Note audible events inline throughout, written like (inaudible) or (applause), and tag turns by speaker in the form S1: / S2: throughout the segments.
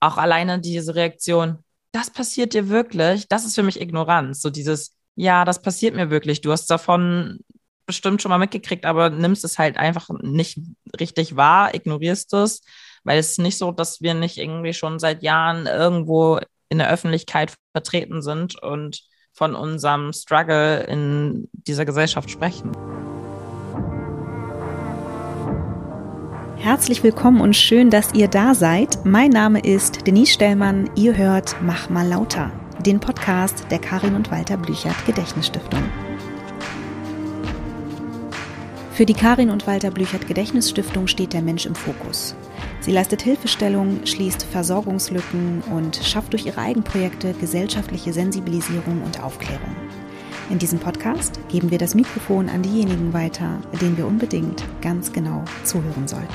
S1: auch alleine diese Reaktion, das passiert dir wirklich, das ist für mich Ignoranz. So dieses, ja, das passiert mir wirklich. Du hast davon bestimmt schon mal mitgekriegt, aber nimmst es halt einfach nicht richtig wahr, ignorierst es, weil es ist nicht so, dass wir nicht irgendwie schon seit Jahren irgendwo in der Öffentlichkeit vertreten sind und von unserem Struggle in dieser Gesellschaft sprechen.
S2: Herzlich willkommen und schön, dass ihr da seid. Mein Name ist Denise Stellmann. Ihr hört Mach mal lauter, den Podcast der Karin und Walter Blüchert Gedächtnisstiftung. Für die Karin und Walter Blüchert Gedächtnisstiftung steht der Mensch im Fokus. Sie leistet Hilfestellung, schließt Versorgungslücken und schafft durch ihre Eigenprojekte gesellschaftliche Sensibilisierung und Aufklärung. In diesem Podcast geben wir das Mikrofon an diejenigen weiter, denen wir unbedingt ganz genau zuhören sollten.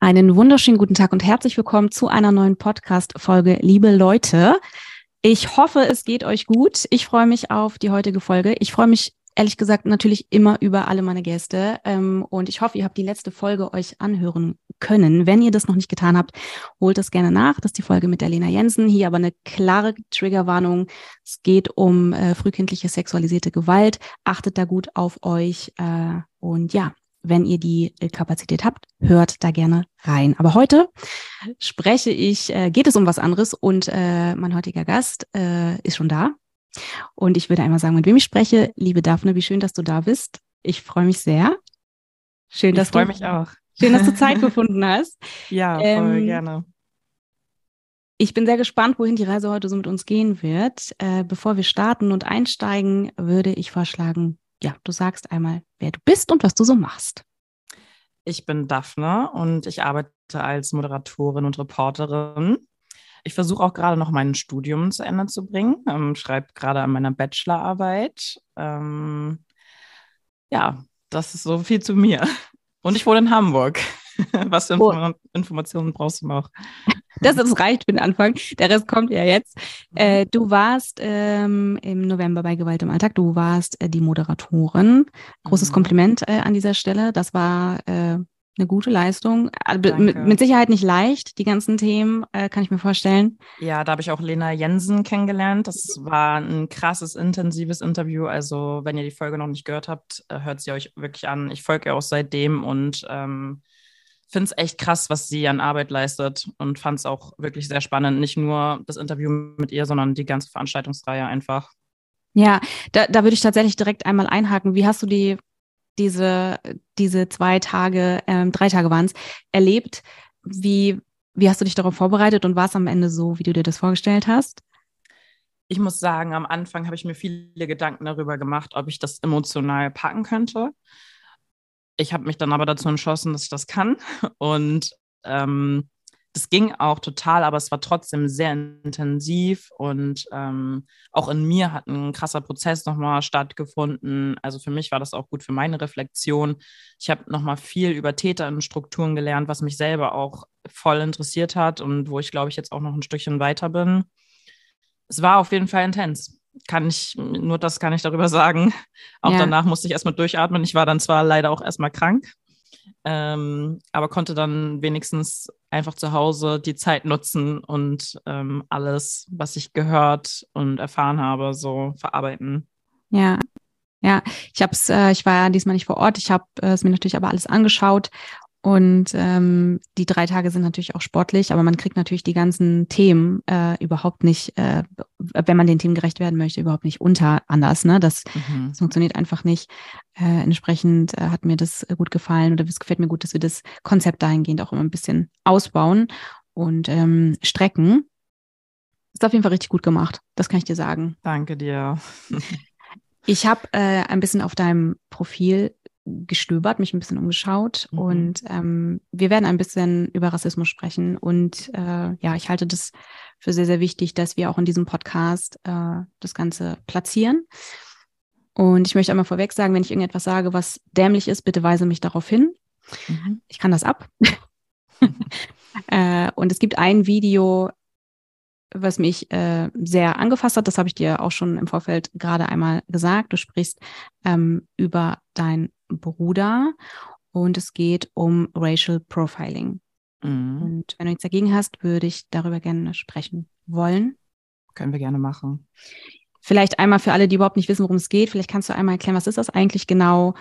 S2: Einen wunderschönen guten Tag und herzlich willkommen zu einer neuen Podcast-Folge, liebe Leute. Ich hoffe, es geht euch gut. Ich freue mich auf die heutige Folge. Ich freue mich ehrlich gesagt natürlich immer über alle meine Gäste. Ähm, und ich hoffe, ihr habt die letzte Folge euch anhören können. Wenn ihr das noch nicht getan habt, holt es gerne nach. Das ist die Folge mit der Lena Jensen. Hier aber eine klare Triggerwarnung. Es geht um äh, frühkindliche sexualisierte Gewalt. Achtet da gut auf euch. Äh, und ja, wenn ihr die Kapazität habt, hört da gerne rein. Aber heute spreche ich, äh, geht es um was anderes und äh, mein heutiger Gast äh, ist schon da. Und ich würde einmal sagen, mit wem ich spreche. Liebe Daphne, wie schön, dass du da bist. Ich freue mich sehr.
S1: Schön, dass ich freue mich auch.
S2: Schön, dass du (laughs) Zeit gefunden hast.
S1: Ja, voll ähm, gerne.
S2: Ich bin sehr gespannt, wohin die Reise heute so mit uns gehen wird. Äh, bevor wir starten und einsteigen, würde ich vorschlagen, ja, du sagst einmal, wer du bist und was du so machst.
S1: Ich bin Daphne und ich arbeite als Moderatorin und Reporterin ich versuche auch gerade noch mein Studium zu Ende zu bringen, ähm, schreibe gerade an meiner Bachelorarbeit. Ähm, ja, das ist so viel zu mir. Und ich wohne in Hamburg. (laughs) Was für Inform oh. Informationen brauchst du noch? (laughs)
S2: Das, das reicht für den Anfang. Der Rest kommt ja jetzt. Mhm. Äh, du warst ähm, im November bei Gewalt im Alltag. Du warst äh, die Moderatorin. Großes mhm. Kompliment äh, an dieser Stelle. Das war äh, eine gute Leistung. Also mit, mit, Sicherheit nicht leicht, die ganzen Themen, äh, kann ich mir vorstellen.
S1: Ja, da habe ich auch Lena Jensen kennengelernt. Das war ein krasses, intensives Interview. Also, wenn ihr die Folge noch nicht gehört habt, äh, hört sie euch wirklich an. Ich folge ihr auch seitdem und ähm, finde es echt krass, was sie an Arbeit leistet und fand es auch wirklich sehr spannend. Nicht nur das Interview mit ihr, sondern die ganze Veranstaltungsreihe einfach.
S2: Ja, da, da würde ich tatsächlich direkt einmal einhaken. Wie hast du die diese, diese zwei Tage, ähm, drei Tage waren es, erlebt. Wie, wie hast du dich darauf vorbereitet und war es am Ende so, wie du dir das vorgestellt hast?
S1: Ich muss sagen, am Anfang habe ich mir viele Gedanken darüber gemacht, ob ich das emotional packen könnte. Ich habe mich dann aber dazu entschlossen, dass ich das kann. Und ähm, es ging auch total, aber es war trotzdem sehr intensiv und ähm, auch in mir hat ein krasser Prozess nochmal stattgefunden. Also für mich war das auch gut für meine Reflexion. Ich habe nochmal viel über Täterinnenstrukturen gelernt, was mich selber auch voll interessiert hat und wo ich, glaube ich, jetzt auch noch ein Stückchen weiter bin. Es war auf jeden Fall intens. Kann ich, nur das kann ich darüber sagen. Auch ja. danach musste ich erstmal durchatmen. Ich war dann zwar leider auch erstmal krank, ähm, aber konnte dann wenigstens einfach zu Hause die Zeit nutzen und ähm, alles, was ich gehört und erfahren habe, so verarbeiten.
S2: Ja, ja, ich habe es, äh, ich war ja diesmal nicht vor Ort, ich habe äh, es mir natürlich aber alles angeschaut und ähm, die drei Tage sind natürlich auch sportlich, aber man kriegt natürlich die ganzen Themen äh, überhaupt nicht, äh, wenn man den Themen gerecht werden möchte, überhaupt nicht unter anders. Ne? Das, mhm. das funktioniert einfach nicht. Äh, entsprechend äh, hat mir das gut gefallen oder es gefällt mir gut, dass wir das Konzept dahingehend auch immer ein bisschen ausbauen und ähm, strecken. Ist auf jeden Fall richtig gut gemacht. Das kann ich dir sagen.
S1: Danke dir.
S2: ich habe äh, ein bisschen auf deinem Profil gestöbert, mich ein bisschen umgeschaut mhm. und ähm, wir werden ein bisschen über Rassismus sprechen und äh, ja, ich halte das für sehr, sehr wichtig, dass wir auch in diesem Podcast äh, das Ganze platzieren. Und ich möchte einmal vorweg sagen, wenn ich irgendetwas sage, was dämlich ist, bitte weise mich darauf hin. Mhm. Ich kann das ab. (laughs) äh, und es gibt ein Video, was mich äh, sehr angefasst hat, das habe ich dir auch schon im Vorfeld gerade einmal gesagt. Du sprichst ähm, über deinen Bruder und es geht um Racial Profiling. Mhm. Und wenn du nichts dagegen hast, würde ich darüber gerne sprechen wollen.
S1: Können wir gerne machen.
S2: Vielleicht einmal für alle, die überhaupt nicht wissen, worum es geht. Vielleicht kannst du einmal erklären, was ist das eigentlich genau?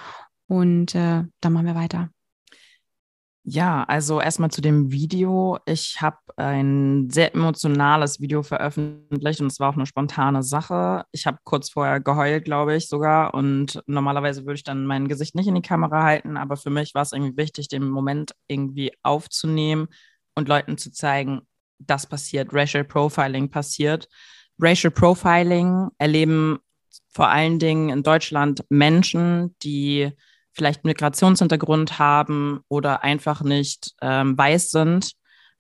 S2: Und äh, dann machen wir weiter.
S1: Ja, also erstmal zu dem Video. Ich habe ein sehr emotionales Video veröffentlicht und es war auch eine spontane Sache. Ich habe kurz vorher geheult, glaube ich sogar. Und normalerweise würde ich dann mein Gesicht nicht in die Kamera halten, aber für mich war es irgendwie wichtig, den Moment irgendwie aufzunehmen und Leuten zu zeigen, das passiert, Racial Profiling passiert. Racial Profiling erleben vor allen Dingen in Deutschland Menschen, die vielleicht Migrationshintergrund haben oder einfach nicht ähm, weiß sind,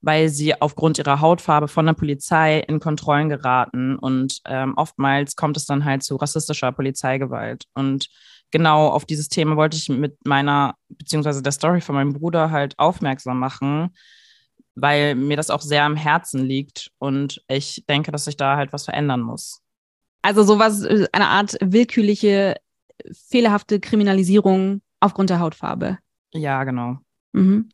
S1: weil sie aufgrund ihrer Hautfarbe von der Polizei in Kontrollen geraten. Und ähm, oftmals kommt es dann halt zu rassistischer Polizeigewalt. Und genau auf dieses Thema wollte ich mit meiner, beziehungsweise der Story von meinem Bruder halt aufmerksam machen, weil mir das auch sehr am Herzen liegt und ich denke, dass sich da halt was verändern muss.
S2: Also sowas, äh, eine Art willkürliche, fehlerhafte Kriminalisierung aufgrund der Hautfarbe.
S1: Ja, genau. Mhm.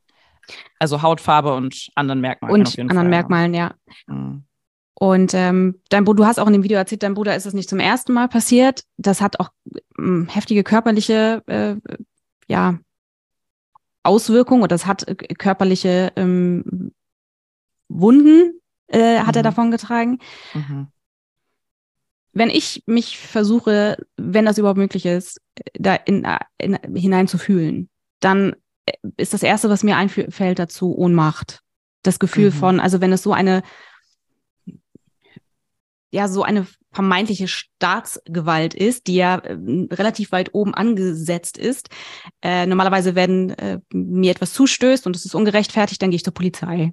S1: Also Hautfarbe und anderen Merkmalen.
S2: Und anderen Fall, Merkmalen, ja. Mhm. Und ähm, dein Bruder, du hast auch in dem Video erzählt, dein Bruder ist es nicht zum ersten Mal passiert. Das hat auch ähm, heftige körperliche, äh, ja, Auswirkungen oder das hat äh, körperliche ähm, Wunden, äh, hat mhm. er davon getragen. Mhm wenn ich mich versuche, wenn das überhaupt möglich ist, da in, in, hineinzufühlen, dann ist das Erste, was mir einfällt dazu, Ohnmacht. Das Gefühl mhm. von, also wenn es so eine, ja, so eine vermeintliche Staatsgewalt ist, die ja äh, relativ weit oben angesetzt ist. Äh, normalerweise, wenn äh, mir etwas zustößt und es ist ungerechtfertigt, dann gehe ich zur Polizei.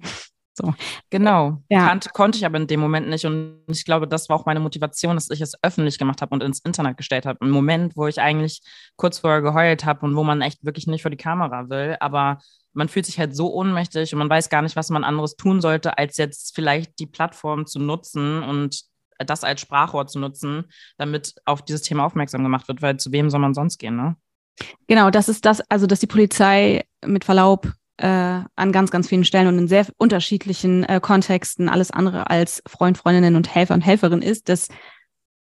S1: So. Genau. Ja. Kannte, konnte ich aber in dem Moment nicht. Und ich glaube, das war auch meine Motivation, dass ich es öffentlich gemacht habe und ins Internet gestellt habe. Im Moment, wo ich eigentlich kurz vorher geheult habe und wo man echt wirklich nicht vor die Kamera will. Aber man fühlt sich halt so ohnmächtig und man weiß gar nicht, was man anderes tun sollte, als jetzt vielleicht die Plattform zu nutzen und das als Sprachrohr zu nutzen, damit auf dieses Thema aufmerksam gemacht wird, weil zu wem soll man sonst gehen, ne?
S2: Genau, das ist das, also dass die Polizei mit Verlaub äh, an ganz, ganz vielen Stellen und in sehr unterschiedlichen äh, Kontexten alles andere als Freund, Freundinnen und Helfer und Helferin ist. Das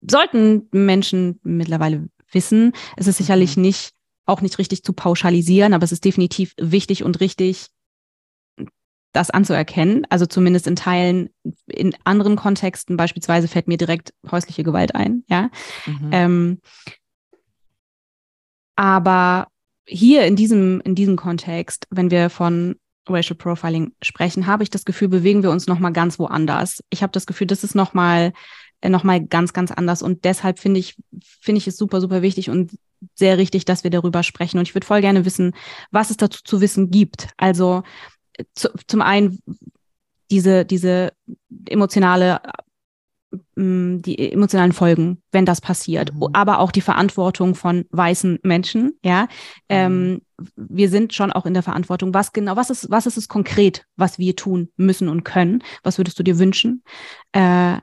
S2: sollten Menschen mittlerweile wissen. Es ist sicherlich mhm. nicht, auch nicht richtig zu pauschalisieren, aber es ist definitiv wichtig und richtig, das anzuerkennen. Also zumindest in Teilen, in anderen Kontexten, beispielsweise fällt mir direkt häusliche Gewalt ein, ja. Mhm. Ähm, aber hier in diesem, in diesem Kontext, wenn wir von Racial Profiling sprechen, habe ich das Gefühl, bewegen wir uns nochmal ganz woanders. Ich habe das Gefühl, das ist nochmal äh, noch mal ganz, ganz anders. Und deshalb finde ich, finde ich es super, super wichtig und sehr richtig, dass wir darüber sprechen. Und ich würde voll gerne wissen, was es dazu zu wissen gibt. Also zu, zum einen diese, diese emotionale die emotionalen Folgen, wenn das passiert, mhm. aber auch die Verantwortung von weißen Menschen. Ja, ähm, mhm. wir sind schon auch in der Verantwortung. Was genau, was ist, was ist es konkret, was wir tun müssen und können? Was würdest du dir wünschen? Äh,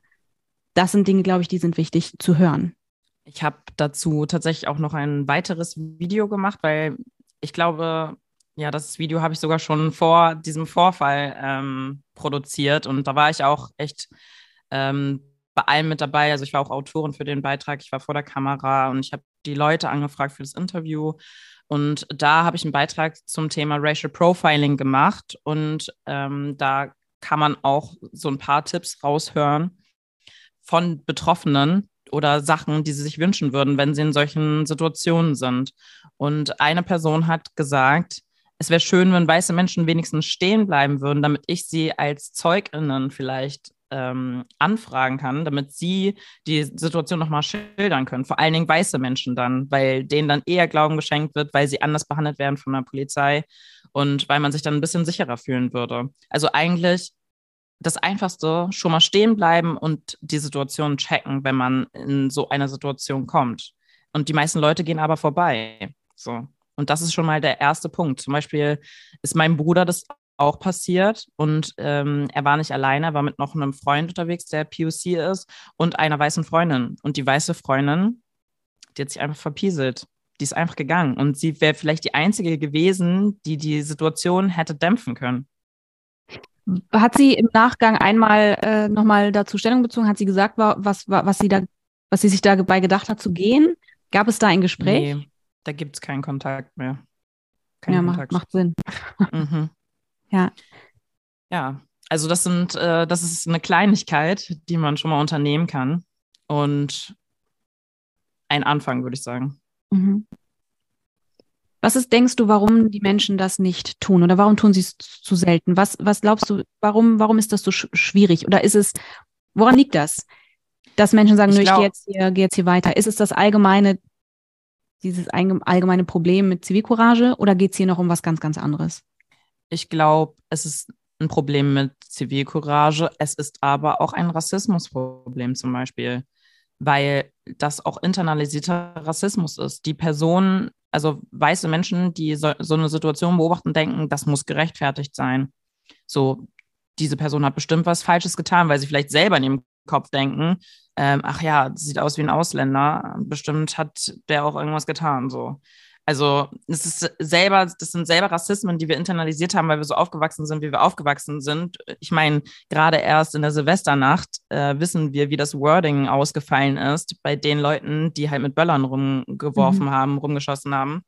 S2: das sind Dinge, glaube ich, die sind wichtig zu hören.
S1: Ich habe dazu tatsächlich auch noch ein weiteres Video gemacht, weil ich glaube, ja, das Video habe ich sogar schon vor diesem Vorfall ähm, produziert und da war ich auch echt ähm, bei allem mit dabei. Also ich war auch Autorin für den Beitrag, ich war vor der Kamera und ich habe die Leute angefragt für das Interview. Und da habe ich einen Beitrag zum Thema Racial Profiling gemacht und ähm, da kann man auch so ein paar Tipps raushören von Betroffenen oder Sachen, die sie sich wünschen würden, wenn sie in solchen Situationen sind. Und eine Person hat gesagt, es wäre schön, wenn weiße Menschen wenigstens stehen bleiben würden, damit ich sie als ZeugInnen vielleicht ähm, anfragen kann, damit sie die Situation nochmal schildern können. Vor allen Dingen weiße Menschen dann, weil denen dann eher Glauben geschenkt wird, weil sie anders behandelt werden von der Polizei und weil man sich dann ein bisschen sicherer fühlen würde. Also eigentlich das Einfachste, schon mal stehen bleiben und die Situation checken, wenn man in so eine Situation kommt. Und die meisten Leute gehen aber vorbei. So. Und das ist schon mal der erste Punkt. Zum Beispiel ist meinem Bruder das auch passiert und ähm, er war nicht alleine, er war mit noch einem Freund unterwegs, der POC ist und einer weißen Freundin. Und die weiße Freundin, die hat sich einfach verpieselt. Die ist einfach gegangen und sie wäre vielleicht die einzige gewesen, die die Situation hätte dämpfen können.
S2: Hat sie im Nachgang einmal äh, nochmal dazu Stellung bezogen? Hat sie gesagt, was, was, sie da, was sie sich dabei gedacht hat zu gehen? Gab es da ein Gespräch? Nee,
S1: da gibt es keinen Kontakt mehr.
S2: Kein ja, Kontakt. Macht, macht Sinn.
S1: Mhm.
S2: Ja.
S1: Ja, also das sind, äh, das ist eine Kleinigkeit, die man schon mal unternehmen kann. Und ein Anfang, würde ich sagen. Mhm.
S2: Was ist, denkst du, warum die Menschen das nicht tun oder warum tun sie es zu selten? Was, was glaubst du, warum, warum ist das so sch schwierig? Oder ist es, woran liegt das? Dass Menschen sagen, ich, ich gehe jetzt, hier, geh jetzt hier weiter. Ist es das allgemeine, dieses allgemeine Problem mit Zivilcourage oder geht es hier noch um was ganz, ganz anderes?
S1: Ich glaube, es ist ein Problem mit Zivilcourage. Es ist aber auch ein Rassismusproblem zum Beispiel, weil das auch internalisierter Rassismus ist. Die Personen, also weiße Menschen, die so, so eine Situation beobachten, denken, das muss gerechtfertigt sein. So, diese Person hat bestimmt was Falsches getan, weil sie vielleicht selber in ihrem Kopf denken, ähm, ach ja, sieht aus wie ein Ausländer, bestimmt hat der auch irgendwas getan, so. Also es ist selber, das sind selber Rassismen, die wir internalisiert haben, weil wir so aufgewachsen sind, wie wir aufgewachsen sind. Ich meine, gerade erst in der Silvesternacht äh, wissen wir, wie das Wording ausgefallen ist bei den Leuten, die halt mit Böllern rumgeworfen mhm. haben, rumgeschossen haben.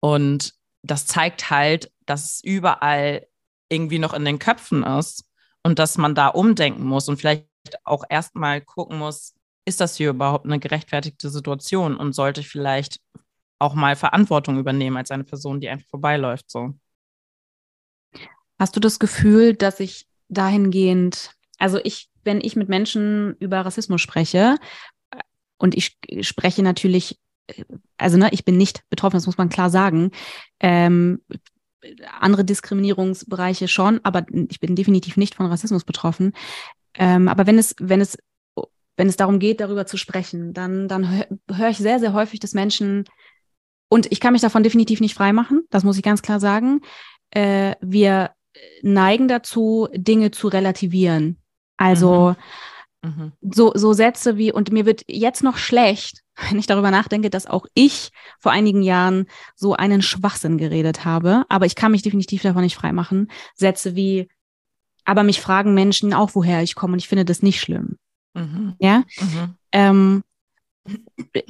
S1: Und das zeigt halt, dass es überall irgendwie noch in den Köpfen ist und dass man da umdenken muss und vielleicht auch erstmal gucken muss, ist das hier überhaupt eine gerechtfertigte Situation und sollte ich vielleicht auch mal Verantwortung übernehmen als eine Person, die einfach vorbeiläuft. So.
S2: Hast du das Gefühl, dass ich dahingehend, also ich, wenn ich mit Menschen über Rassismus spreche, und ich spreche natürlich, also ne, ich bin nicht betroffen, das muss man klar sagen. Ähm, andere Diskriminierungsbereiche schon, aber ich bin definitiv nicht von Rassismus betroffen. Ähm, aber wenn es, wenn es, wenn es darum geht, darüber zu sprechen, dann, dann höre hör ich sehr, sehr häufig, dass Menschen und ich kann mich davon definitiv nicht freimachen, das muss ich ganz klar sagen. Äh, wir neigen dazu, Dinge zu relativieren. Also mhm. Mhm. So, so Sätze wie, und mir wird jetzt noch schlecht, (laughs) wenn ich darüber nachdenke, dass auch ich vor einigen Jahren so einen Schwachsinn geredet habe, aber ich kann mich definitiv davon nicht freimachen. Sätze wie, aber mich fragen Menschen auch, woher ich komme und ich finde das nicht schlimm. Mhm. Ja. Mhm. Ähm,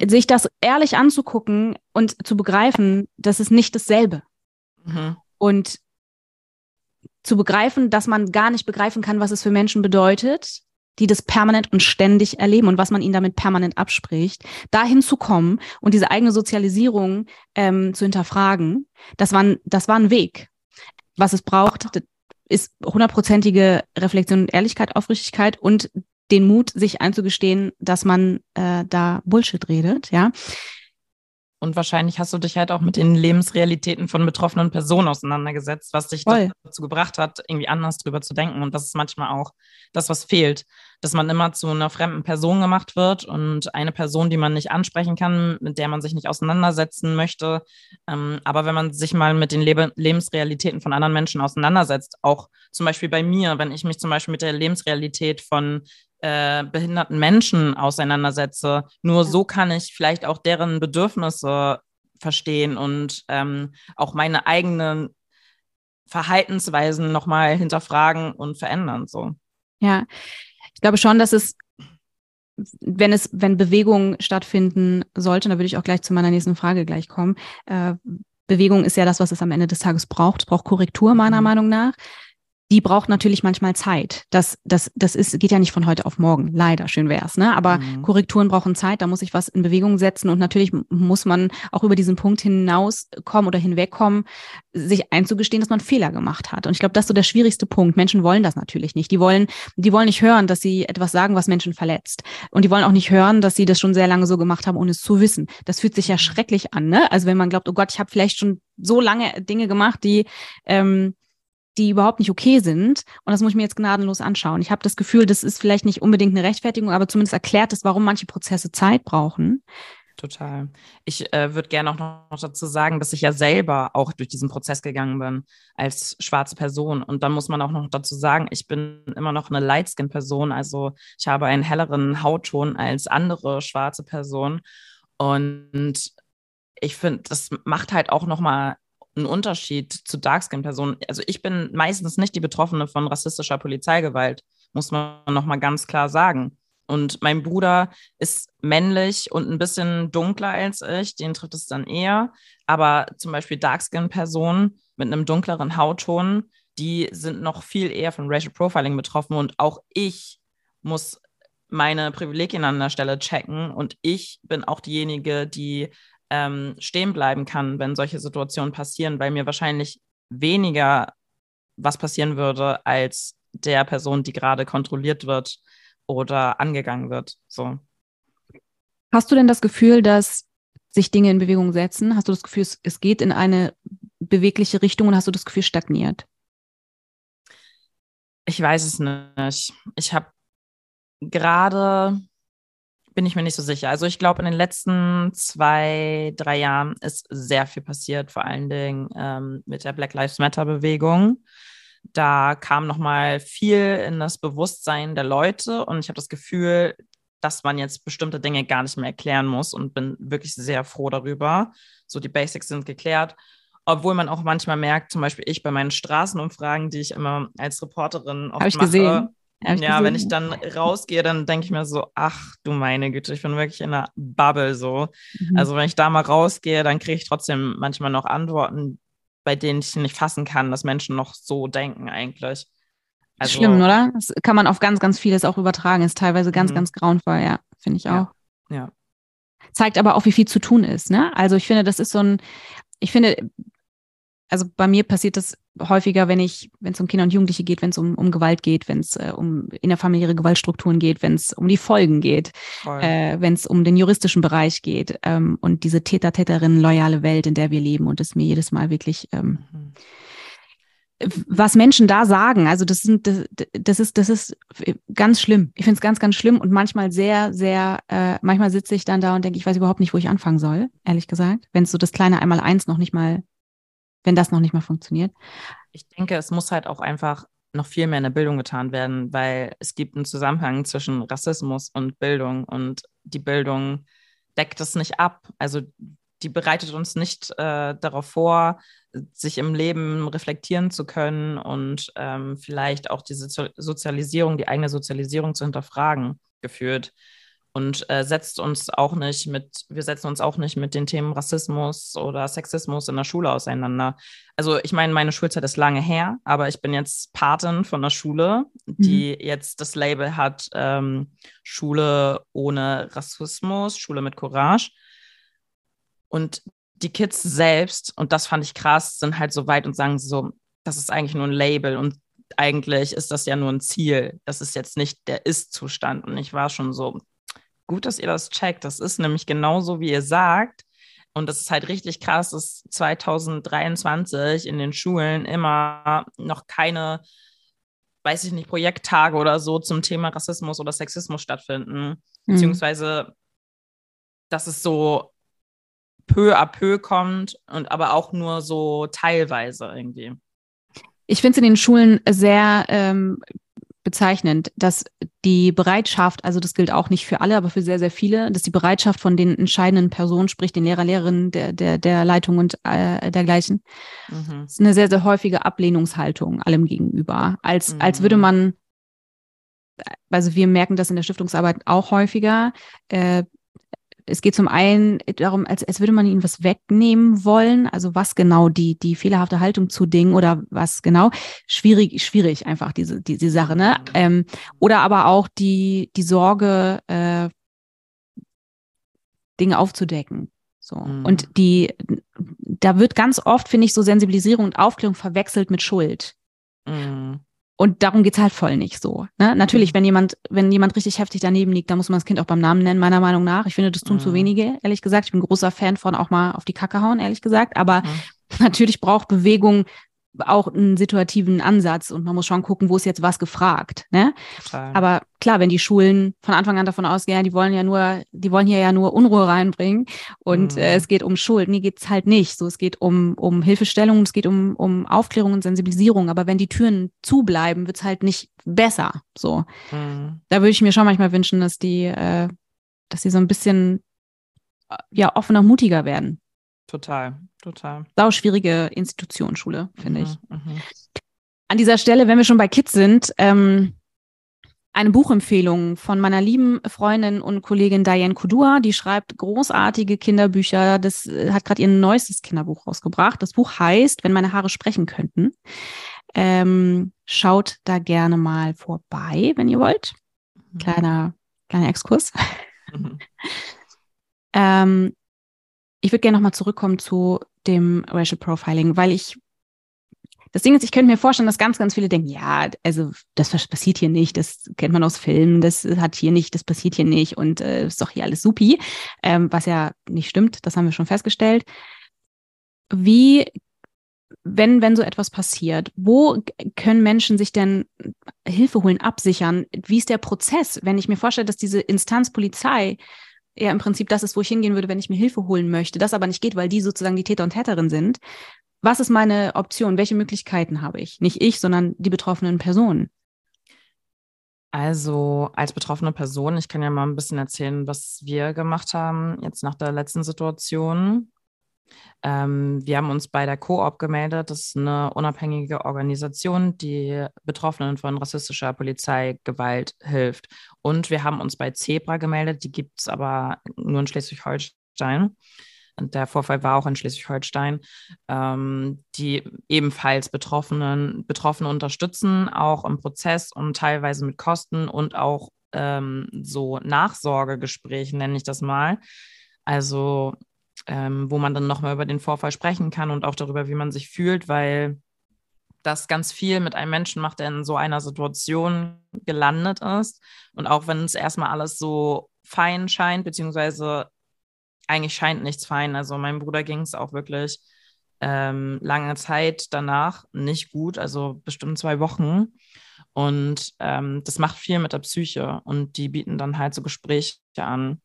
S2: sich das ehrlich anzugucken und zu begreifen, das ist nicht dasselbe. Mhm. Und zu begreifen, dass man gar nicht begreifen kann, was es für Menschen bedeutet, die das permanent und ständig erleben und was man ihnen damit permanent abspricht, dahin zu kommen und diese eigene Sozialisierung ähm, zu hinterfragen, das war, ein, das war ein Weg. Was es braucht, ist hundertprozentige Reflexion und Ehrlichkeit, Aufrichtigkeit und den Mut, sich einzugestehen, dass man äh, da Bullshit redet, ja.
S1: Und wahrscheinlich hast du dich halt auch mit den Lebensrealitäten von betroffenen Personen auseinandergesetzt, was dich dazu gebracht hat, irgendwie anders drüber zu denken. Und das ist manchmal auch das, was fehlt, dass man immer zu einer fremden Person gemacht wird und eine Person, die man nicht ansprechen kann, mit der man sich nicht auseinandersetzen möchte. Ähm, aber wenn man sich mal mit den Lebe Lebensrealitäten von anderen Menschen auseinandersetzt, auch zum Beispiel bei mir, wenn ich mich zum Beispiel mit der Lebensrealität von äh, behinderten Menschen auseinandersetze. Nur so kann ich vielleicht auch deren Bedürfnisse verstehen und ähm, auch meine eigenen Verhaltensweisen nochmal hinterfragen und verändern. So.
S2: Ja, ich glaube schon, dass es, wenn es, wenn Bewegungen stattfinden sollten, da würde ich auch gleich zu meiner nächsten Frage gleich kommen. Äh, Bewegung ist ja das, was es am Ende des Tages braucht. Es braucht Korrektur meiner mhm. Meinung nach die braucht natürlich manchmal Zeit. Das, das, das ist, geht ja nicht von heute auf morgen. Leider, schön wär's, ne? Aber mhm. Korrekturen brauchen Zeit, da muss ich was in Bewegung setzen und natürlich muss man auch über diesen Punkt hinauskommen oder hinwegkommen, sich einzugestehen, dass man Fehler gemacht hat. Und ich glaube, das ist so der schwierigste Punkt. Menschen wollen das natürlich nicht. Die wollen, die wollen nicht hören, dass sie etwas sagen, was Menschen verletzt. Und die wollen auch nicht hören, dass sie das schon sehr lange so gemacht haben, ohne es zu wissen. Das fühlt sich ja mhm. schrecklich an, ne? Also wenn man glaubt, oh Gott, ich habe vielleicht schon so lange Dinge gemacht, die ähm, die überhaupt nicht okay sind. Und das muss ich mir jetzt gnadenlos anschauen. Ich habe das Gefühl, das ist vielleicht nicht unbedingt eine Rechtfertigung, aber zumindest erklärt es, warum manche Prozesse Zeit brauchen.
S1: Total. Ich äh, würde gerne auch noch dazu sagen, dass ich ja selber auch durch diesen Prozess gegangen bin als schwarze Person. Und dann muss man auch noch dazu sagen, ich bin immer noch eine Lightskin-Person. Also ich habe einen helleren Hautton als andere schwarze Personen. Und ich finde, das macht halt auch nochmal einen Unterschied zu Darkskin-Personen. Also ich bin meistens nicht die Betroffene von rassistischer Polizeigewalt, muss man nochmal ganz klar sagen. Und mein Bruder ist männlich und ein bisschen dunkler als ich, den trifft es dann eher. Aber zum Beispiel Darkskin-Personen mit einem dunkleren Hautton, die sind noch viel eher von Racial Profiling betroffen. Und auch ich muss meine Privilegien an der Stelle checken. Und ich bin auch diejenige, die ähm, stehen bleiben kann, wenn solche Situationen passieren, weil mir wahrscheinlich weniger was passieren würde als der Person, die gerade kontrolliert wird oder angegangen wird. So.
S2: Hast du denn das Gefühl, dass sich Dinge in Bewegung setzen? Hast du das Gefühl, es, geht in eine bewegliche Richtung und hast du das Gefühl, stagniert?
S1: Ich weiß es nicht. Ich habe gerade, bin ich mir nicht so sicher. Also ich glaube, in den letzten zwei, drei Jahren ist sehr viel passiert, vor allen Dingen ähm, mit der Black Lives Matter-Bewegung. Da kam nochmal viel in das Bewusstsein der Leute und ich habe das Gefühl, dass man jetzt bestimmte Dinge gar nicht mehr erklären muss und bin wirklich sehr froh darüber. So die Basics sind geklärt. Obwohl man auch manchmal merkt, zum Beispiel ich bei meinen Straßenumfragen, die ich immer als Reporterin oft
S2: ich
S1: mache,
S2: gesehen.
S1: Ja, gesehen. wenn ich dann rausgehe, dann denke ich mir so, ach du meine Güte, ich bin wirklich in einer Bubble so. Mhm. Also wenn ich da mal rausgehe, dann kriege ich trotzdem manchmal noch Antworten, bei denen ich nicht fassen kann, dass Menschen noch so denken eigentlich.
S2: Also, Schlimm, oder? Das kann man auf ganz, ganz vieles auch übertragen. Ist teilweise ganz, mhm. ganz grauenvoll, ja, finde ich auch.
S1: Ja. ja.
S2: Zeigt aber auch, wie viel zu tun ist, ne? Also ich finde, das ist so ein, ich finde, also bei mir passiert das häufiger, wenn ich, wenn es um Kinder und Jugendliche geht, wenn es um, um Gewalt geht, wenn es äh, um innerfamiliäre Gewaltstrukturen geht, wenn es um die Folgen geht, äh, wenn es um den juristischen Bereich geht ähm, und diese Täter-Täterinnen loyale Welt, in der wir leben und es mir jedes Mal wirklich ähm, mhm. was Menschen da sagen, also das sind das, das ist das ist ganz schlimm. Ich finde es ganz ganz schlimm und manchmal sehr sehr äh, manchmal sitze ich dann da und denke, ich weiß überhaupt nicht, wo ich anfangen soll, ehrlich gesagt, wenn es so das kleine einmal eins noch nicht mal wenn das noch nicht mal funktioniert.
S1: Ich denke, es muss halt auch einfach noch viel mehr in der Bildung getan werden, weil es gibt einen Zusammenhang zwischen Rassismus und Bildung und die Bildung deckt es nicht ab. Also die bereitet uns nicht äh, darauf vor, sich im Leben reflektieren zu können und ähm, vielleicht auch diese Sozialisierung, die eigene Sozialisierung zu hinterfragen, geführt und äh, setzt uns auch nicht mit, wir setzen uns auch nicht mit den Themen Rassismus oder Sexismus in der Schule auseinander. Also ich meine, meine Schulzeit ist lange her, aber ich bin jetzt Patin von einer Schule, die mhm. jetzt das Label hat, ähm, Schule ohne Rassismus, Schule mit Courage. Und die Kids selbst, und das fand ich krass, sind halt so weit und sagen so, das ist eigentlich nur ein Label und eigentlich ist das ja nur ein Ziel. Das ist jetzt nicht der Ist-Zustand. Und ich war schon so, gut, dass ihr das checkt. Das ist nämlich genauso, wie ihr sagt. Und das ist halt richtig krass, dass 2023 in den Schulen immer noch keine, weiß ich nicht, Projekttage oder so zum Thema Rassismus oder Sexismus stattfinden. Mhm. Beziehungsweise, dass es so peu à peu kommt und aber auch nur so teilweise irgendwie.
S2: Ich finde es in den Schulen sehr ähm, bezeichnend, dass die Bereitschaft, also das gilt auch nicht für alle, aber für sehr, sehr viele, dass die Bereitschaft von den entscheidenden Personen, sprich den Lehrer, Lehrerinnen der, der, der Leitung und äh, dergleichen, mhm. ist eine sehr, sehr häufige Ablehnungshaltung allem gegenüber. Als, mhm. als würde man, also wir merken das in der Stiftungsarbeit auch häufiger, äh, es geht zum einen darum, als, als würde man ihnen was wegnehmen wollen. Also was genau die, die fehlerhafte Haltung zu Dingen oder was genau. Schwierig, schwierig einfach diese, die, die Sache, ne? Ähm, oder aber auch die, die Sorge, äh, Dinge aufzudecken. So. Mhm. Und die, da wird ganz oft, finde ich, so Sensibilisierung und Aufklärung verwechselt mit Schuld. Und darum geht's halt voll nicht so. Ne? Natürlich, mhm. wenn jemand, wenn jemand richtig heftig daneben liegt, dann muss man das Kind auch beim Namen nennen, meiner Meinung nach. Ich finde, das tun mhm. zu wenige, ehrlich gesagt. Ich bin großer Fan von auch mal auf die Kacke hauen, ehrlich gesagt. Aber mhm. (laughs) natürlich braucht Bewegung auch einen situativen Ansatz und man muss schon gucken, wo ist jetzt was gefragt. Ne? Total. Aber klar, wenn die Schulen von Anfang an davon ausgehen, die wollen ja nur, die wollen hier ja nur Unruhe reinbringen und mhm. äh, es geht um Schuld. Nee, geht's halt nicht. So, es geht um, um Hilfestellung, es geht um, um Aufklärung und Sensibilisierung. Aber wenn die Türen zubleiben, wird's halt nicht besser. So. Mhm. Da würde ich mir schon manchmal wünschen, dass die, äh, dass sie so ein bisschen äh, ja offener, mutiger werden.
S1: Total, total.
S2: Sau schwierige Institution, Schule, finde mhm, ich. Mhm. An dieser Stelle, wenn wir schon bei Kids sind, ähm, eine Buchempfehlung von meiner lieben Freundin und Kollegin Diane Kudua. Die schreibt großartige Kinderbücher. Das äh, hat gerade ihr neuestes Kinderbuch rausgebracht. Das Buch heißt, wenn meine Haare sprechen könnten. Ähm, schaut da gerne mal vorbei, wenn ihr wollt. Mhm. Kleiner, kleiner Exkurs. Mhm. (laughs) ähm, ich würde gerne nochmal zurückkommen zu dem Racial Profiling, weil ich das Ding ist, ich könnte mir vorstellen, dass ganz, ganz viele denken, ja, also das passiert hier nicht, das kennt man aus Filmen, das hat hier nicht, das passiert hier nicht und äh, ist doch hier alles supi, ähm, was ja nicht stimmt, das haben wir schon festgestellt. Wie, wenn, wenn so etwas passiert, wo können Menschen sich denn Hilfe holen, absichern? Wie ist der Prozess, wenn ich mir vorstelle, dass diese Instanz Polizei ja im Prinzip das ist, wo ich hingehen würde, wenn ich mir Hilfe holen möchte, das aber nicht geht, weil die sozusagen die Täter und Täterin sind. Was ist meine Option? Welche Möglichkeiten habe ich? Nicht ich, sondern die betroffenen Personen.
S1: Also als betroffene Person, ich kann ja mal ein bisschen erzählen, was wir gemacht haben jetzt nach der letzten Situation. Ähm, wir haben uns bei der Coop gemeldet. Das ist eine unabhängige Organisation, die Betroffenen von rassistischer Polizeigewalt hilft. Und wir haben uns bei Zebra gemeldet. Die gibt es aber nur in Schleswig-Holstein. Der Vorfall war auch in Schleswig-Holstein, ähm, die ebenfalls Betroffenen, Betroffene unterstützen, auch im Prozess und teilweise mit Kosten und auch ähm, so Nachsorgegesprächen, nenne ich das mal. Also ähm, wo man dann nochmal über den Vorfall sprechen kann und auch darüber, wie man sich fühlt, weil das ganz viel mit einem Menschen macht, der in so einer Situation gelandet ist. Und auch wenn es erstmal alles so fein scheint, beziehungsweise eigentlich scheint nichts fein. Also meinem Bruder ging es auch wirklich ähm, lange Zeit danach nicht gut, also bestimmt zwei Wochen. Und ähm, das macht viel mit der Psyche und die bieten dann halt so Gespräche an.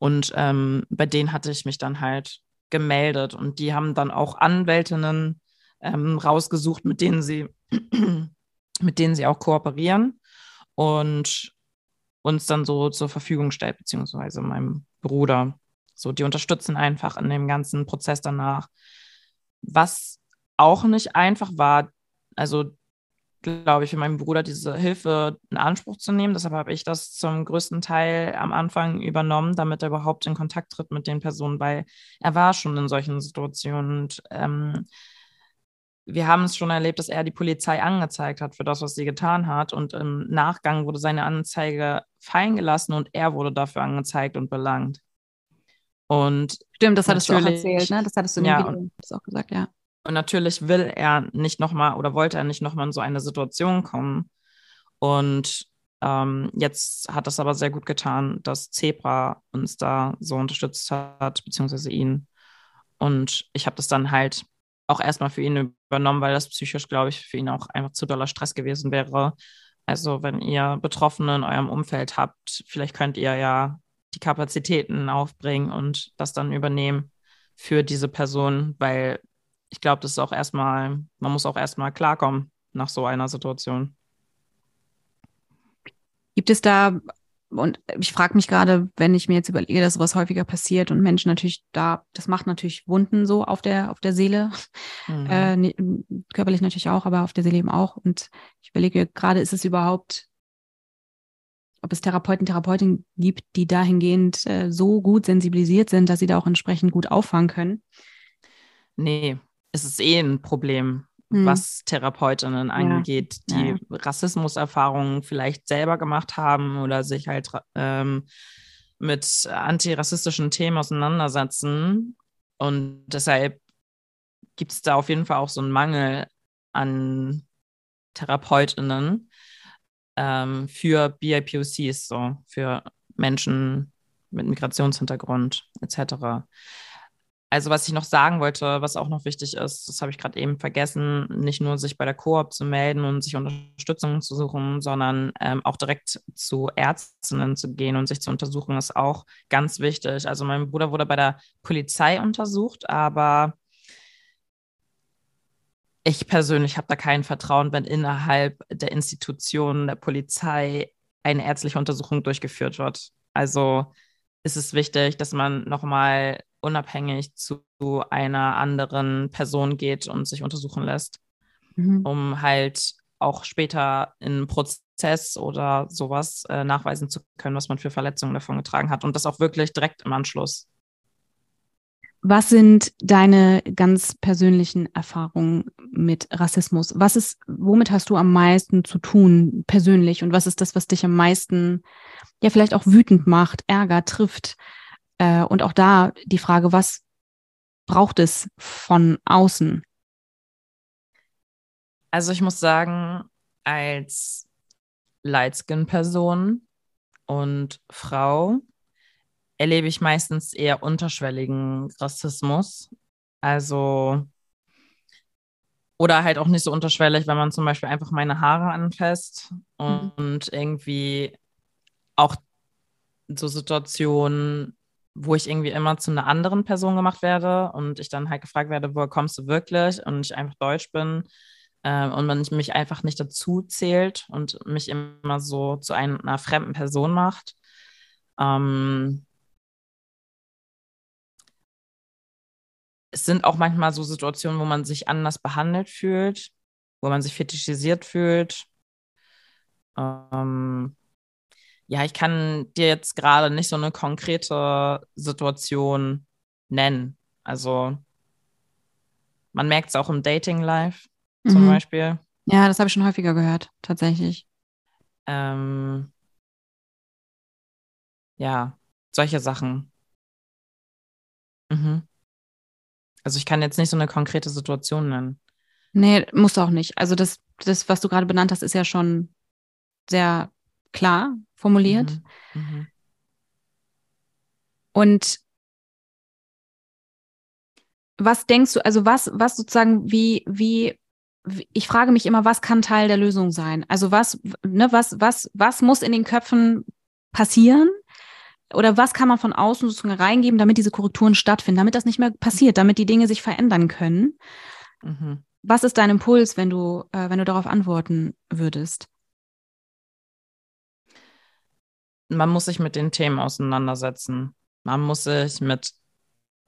S1: Und ähm, bei denen hatte ich mich dann halt gemeldet und die haben dann auch Anwältinnen ähm, rausgesucht, mit denen sie, (clears throat) mit denen sie auch kooperieren und uns dann so zur Verfügung stellt, beziehungsweise meinem Bruder. So, die unterstützen einfach in dem ganzen Prozess danach. Was auch nicht einfach war, also glaube ich, für meinen Bruder diese Hilfe in Anspruch zu nehmen. Deshalb habe ich das zum größten Teil am Anfang übernommen, damit er überhaupt in Kontakt tritt mit den Personen, weil er war schon in solchen Situationen. Und ähm, wir haben es schon erlebt, dass er die Polizei angezeigt hat für das, was sie getan hat. Und im Nachgang wurde seine Anzeige fallen gelassen und er wurde dafür angezeigt und belangt. Und
S2: Stimmt, das hattest du auch erzählt, ne? Das hattest du in dem ja, Video auch gesagt, ja.
S1: Und natürlich will er nicht nochmal oder wollte er nicht nochmal in so eine Situation kommen. Und ähm, jetzt hat es aber sehr gut getan, dass Zebra uns da so unterstützt hat, beziehungsweise ihn. Und ich habe das dann halt auch erstmal für ihn übernommen, weil das psychisch, glaube ich, für ihn auch einfach zu doller Stress gewesen wäre. Also wenn ihr Betroffene in eurem Umfeld habt, vielleicht könnt ihr ja die Kapazitäten aufbringen und das dann übernehmen für diese Person, weil ich glaube, das ist auch erstmal, man muss auch erstmal klarkommen nach so einer Situation.
S2: Gibt es da, und ich frage mich gerade, wenn ich mir jetzt überlege, dass sowas häufiger passiert und Menschen natürlich da, das macht natürlich Wunden so auf der, auf der Seele, mhm. äh, ne, körperlich natürlich auch, aber auf der Seele eben auch. Und ich überlege gerade, ist es überhaupt, ob es Therapeuten, Therapeutinnen gibt, die dahingehend äh, so gut sensibilisiert sind, dass sie da auch entsprechend gut auffangen können?
S1: Nee, es ist eh ein Problem, hm. was Therapeutinnen ja. angeht, die ja. Rassismuserfahrungen vielleicht selber gemacht haben oder sich halt ähm, mit antirassistischen Themen auseinandersetzen. Und deshalb gibt es da auf jeden Fall auch so einen Mangel an Therapeutinnen ähm, für BIPOCs, so für Menschen mit Migrationshintergrund etc. also was ich noch sagen wollte, was auch noch wichtig ist, das habe ich gerade eben vergessen, nicht nur sich bei der Koop zu melden und sich Unterstützung zu suchen, sondern ähm, auch direkt zu Ärztinnen zu gehen und sich zu untersuchen, ist auch ganz wichtig. Also mein Bruder wurde bei der Polizei untersucht, aber ich persönlich habe da kein Vertrauen, wenn innerhalb der Institutionen der Polizei eine ärztliche Untersuchung durchgeführt wird. Also ist es wichtig, dass man nochmal unabhängig zu einer anderen Person geht und sich untersuchen lässt, mhm. um halt auch später in Prozess oder sowas äh, nachweisen zu können, was man für Verletzungen davon getragen hat und das auch wirklich direkt im Anschluss.
S2: Was sind deine ganz persönlichen Erfahrungen mit Rassismus? Was ist, womit hast du am meisten zu tun persönlich und was ist das, was dich am meisten ja vielleicht auch wütend macht, Ärger trifft? Äh, und auch da die Frage, was braucht es von außen?
S1: Also ich muss sagen, als Lightskin-Person und Frau erlebe ich meistens eher unterschwelligen Rassismus. Also oder halt auch nicht so unterschwellig, wenn man zum Beispiel einfach meine Haare anfasst und, mhm. und irgendwie auch so Situationen wo ich irgendwie immer zu einer anderen Person gemacht werde und ich dann halt gefragt werde, woher kommst du wirklich und ich einfach Deutsch bin äh, und man mich einfach nicht dazu zählt und mich immer so zu einer fremden Person macht. Ähm, es sind auch manchmal so Situationen, wo man sich anders behandelt fühlt, wo man sich fetischisiert fühlt. Ähm, ja, ich kann dir jetzt gerade nicht so eine konkrete Situation nennen. Also man merkt es auch im Dating Life zum mhm. Beispiel.
S2: Ja, das habe ich schon häufiger gehört, tatsächlich.
S1: Ähm, ja, solche Sachen. Mhm. Also ich kann jetzt nicht so eine konkrete Situation nennen.
S2: Nee, musst du auch nicht. Also das, das, was du gerade benannt hast, ist ja schon sehr klar formuliert. Mhm. Mhm. Und was denkst du, also was, was sozusagen, wie, wie, ich frage mich immer, was kann Teil der Lösung sein? Also was, ne, was, was, was muss in den Köpfen passieren? Oder was kann man von außen sozusagen reingeben, damit diese Korrekturen stattfinden, damit das nicht mehr passiert, damit die Dinge sich verändern können? Mhm. Was ist dein Impuls, wenn du, äh, wenn du darauf antworten würdest?
S1: Man muss sich mit den Themen auseinandersetzen. Man muss sich mit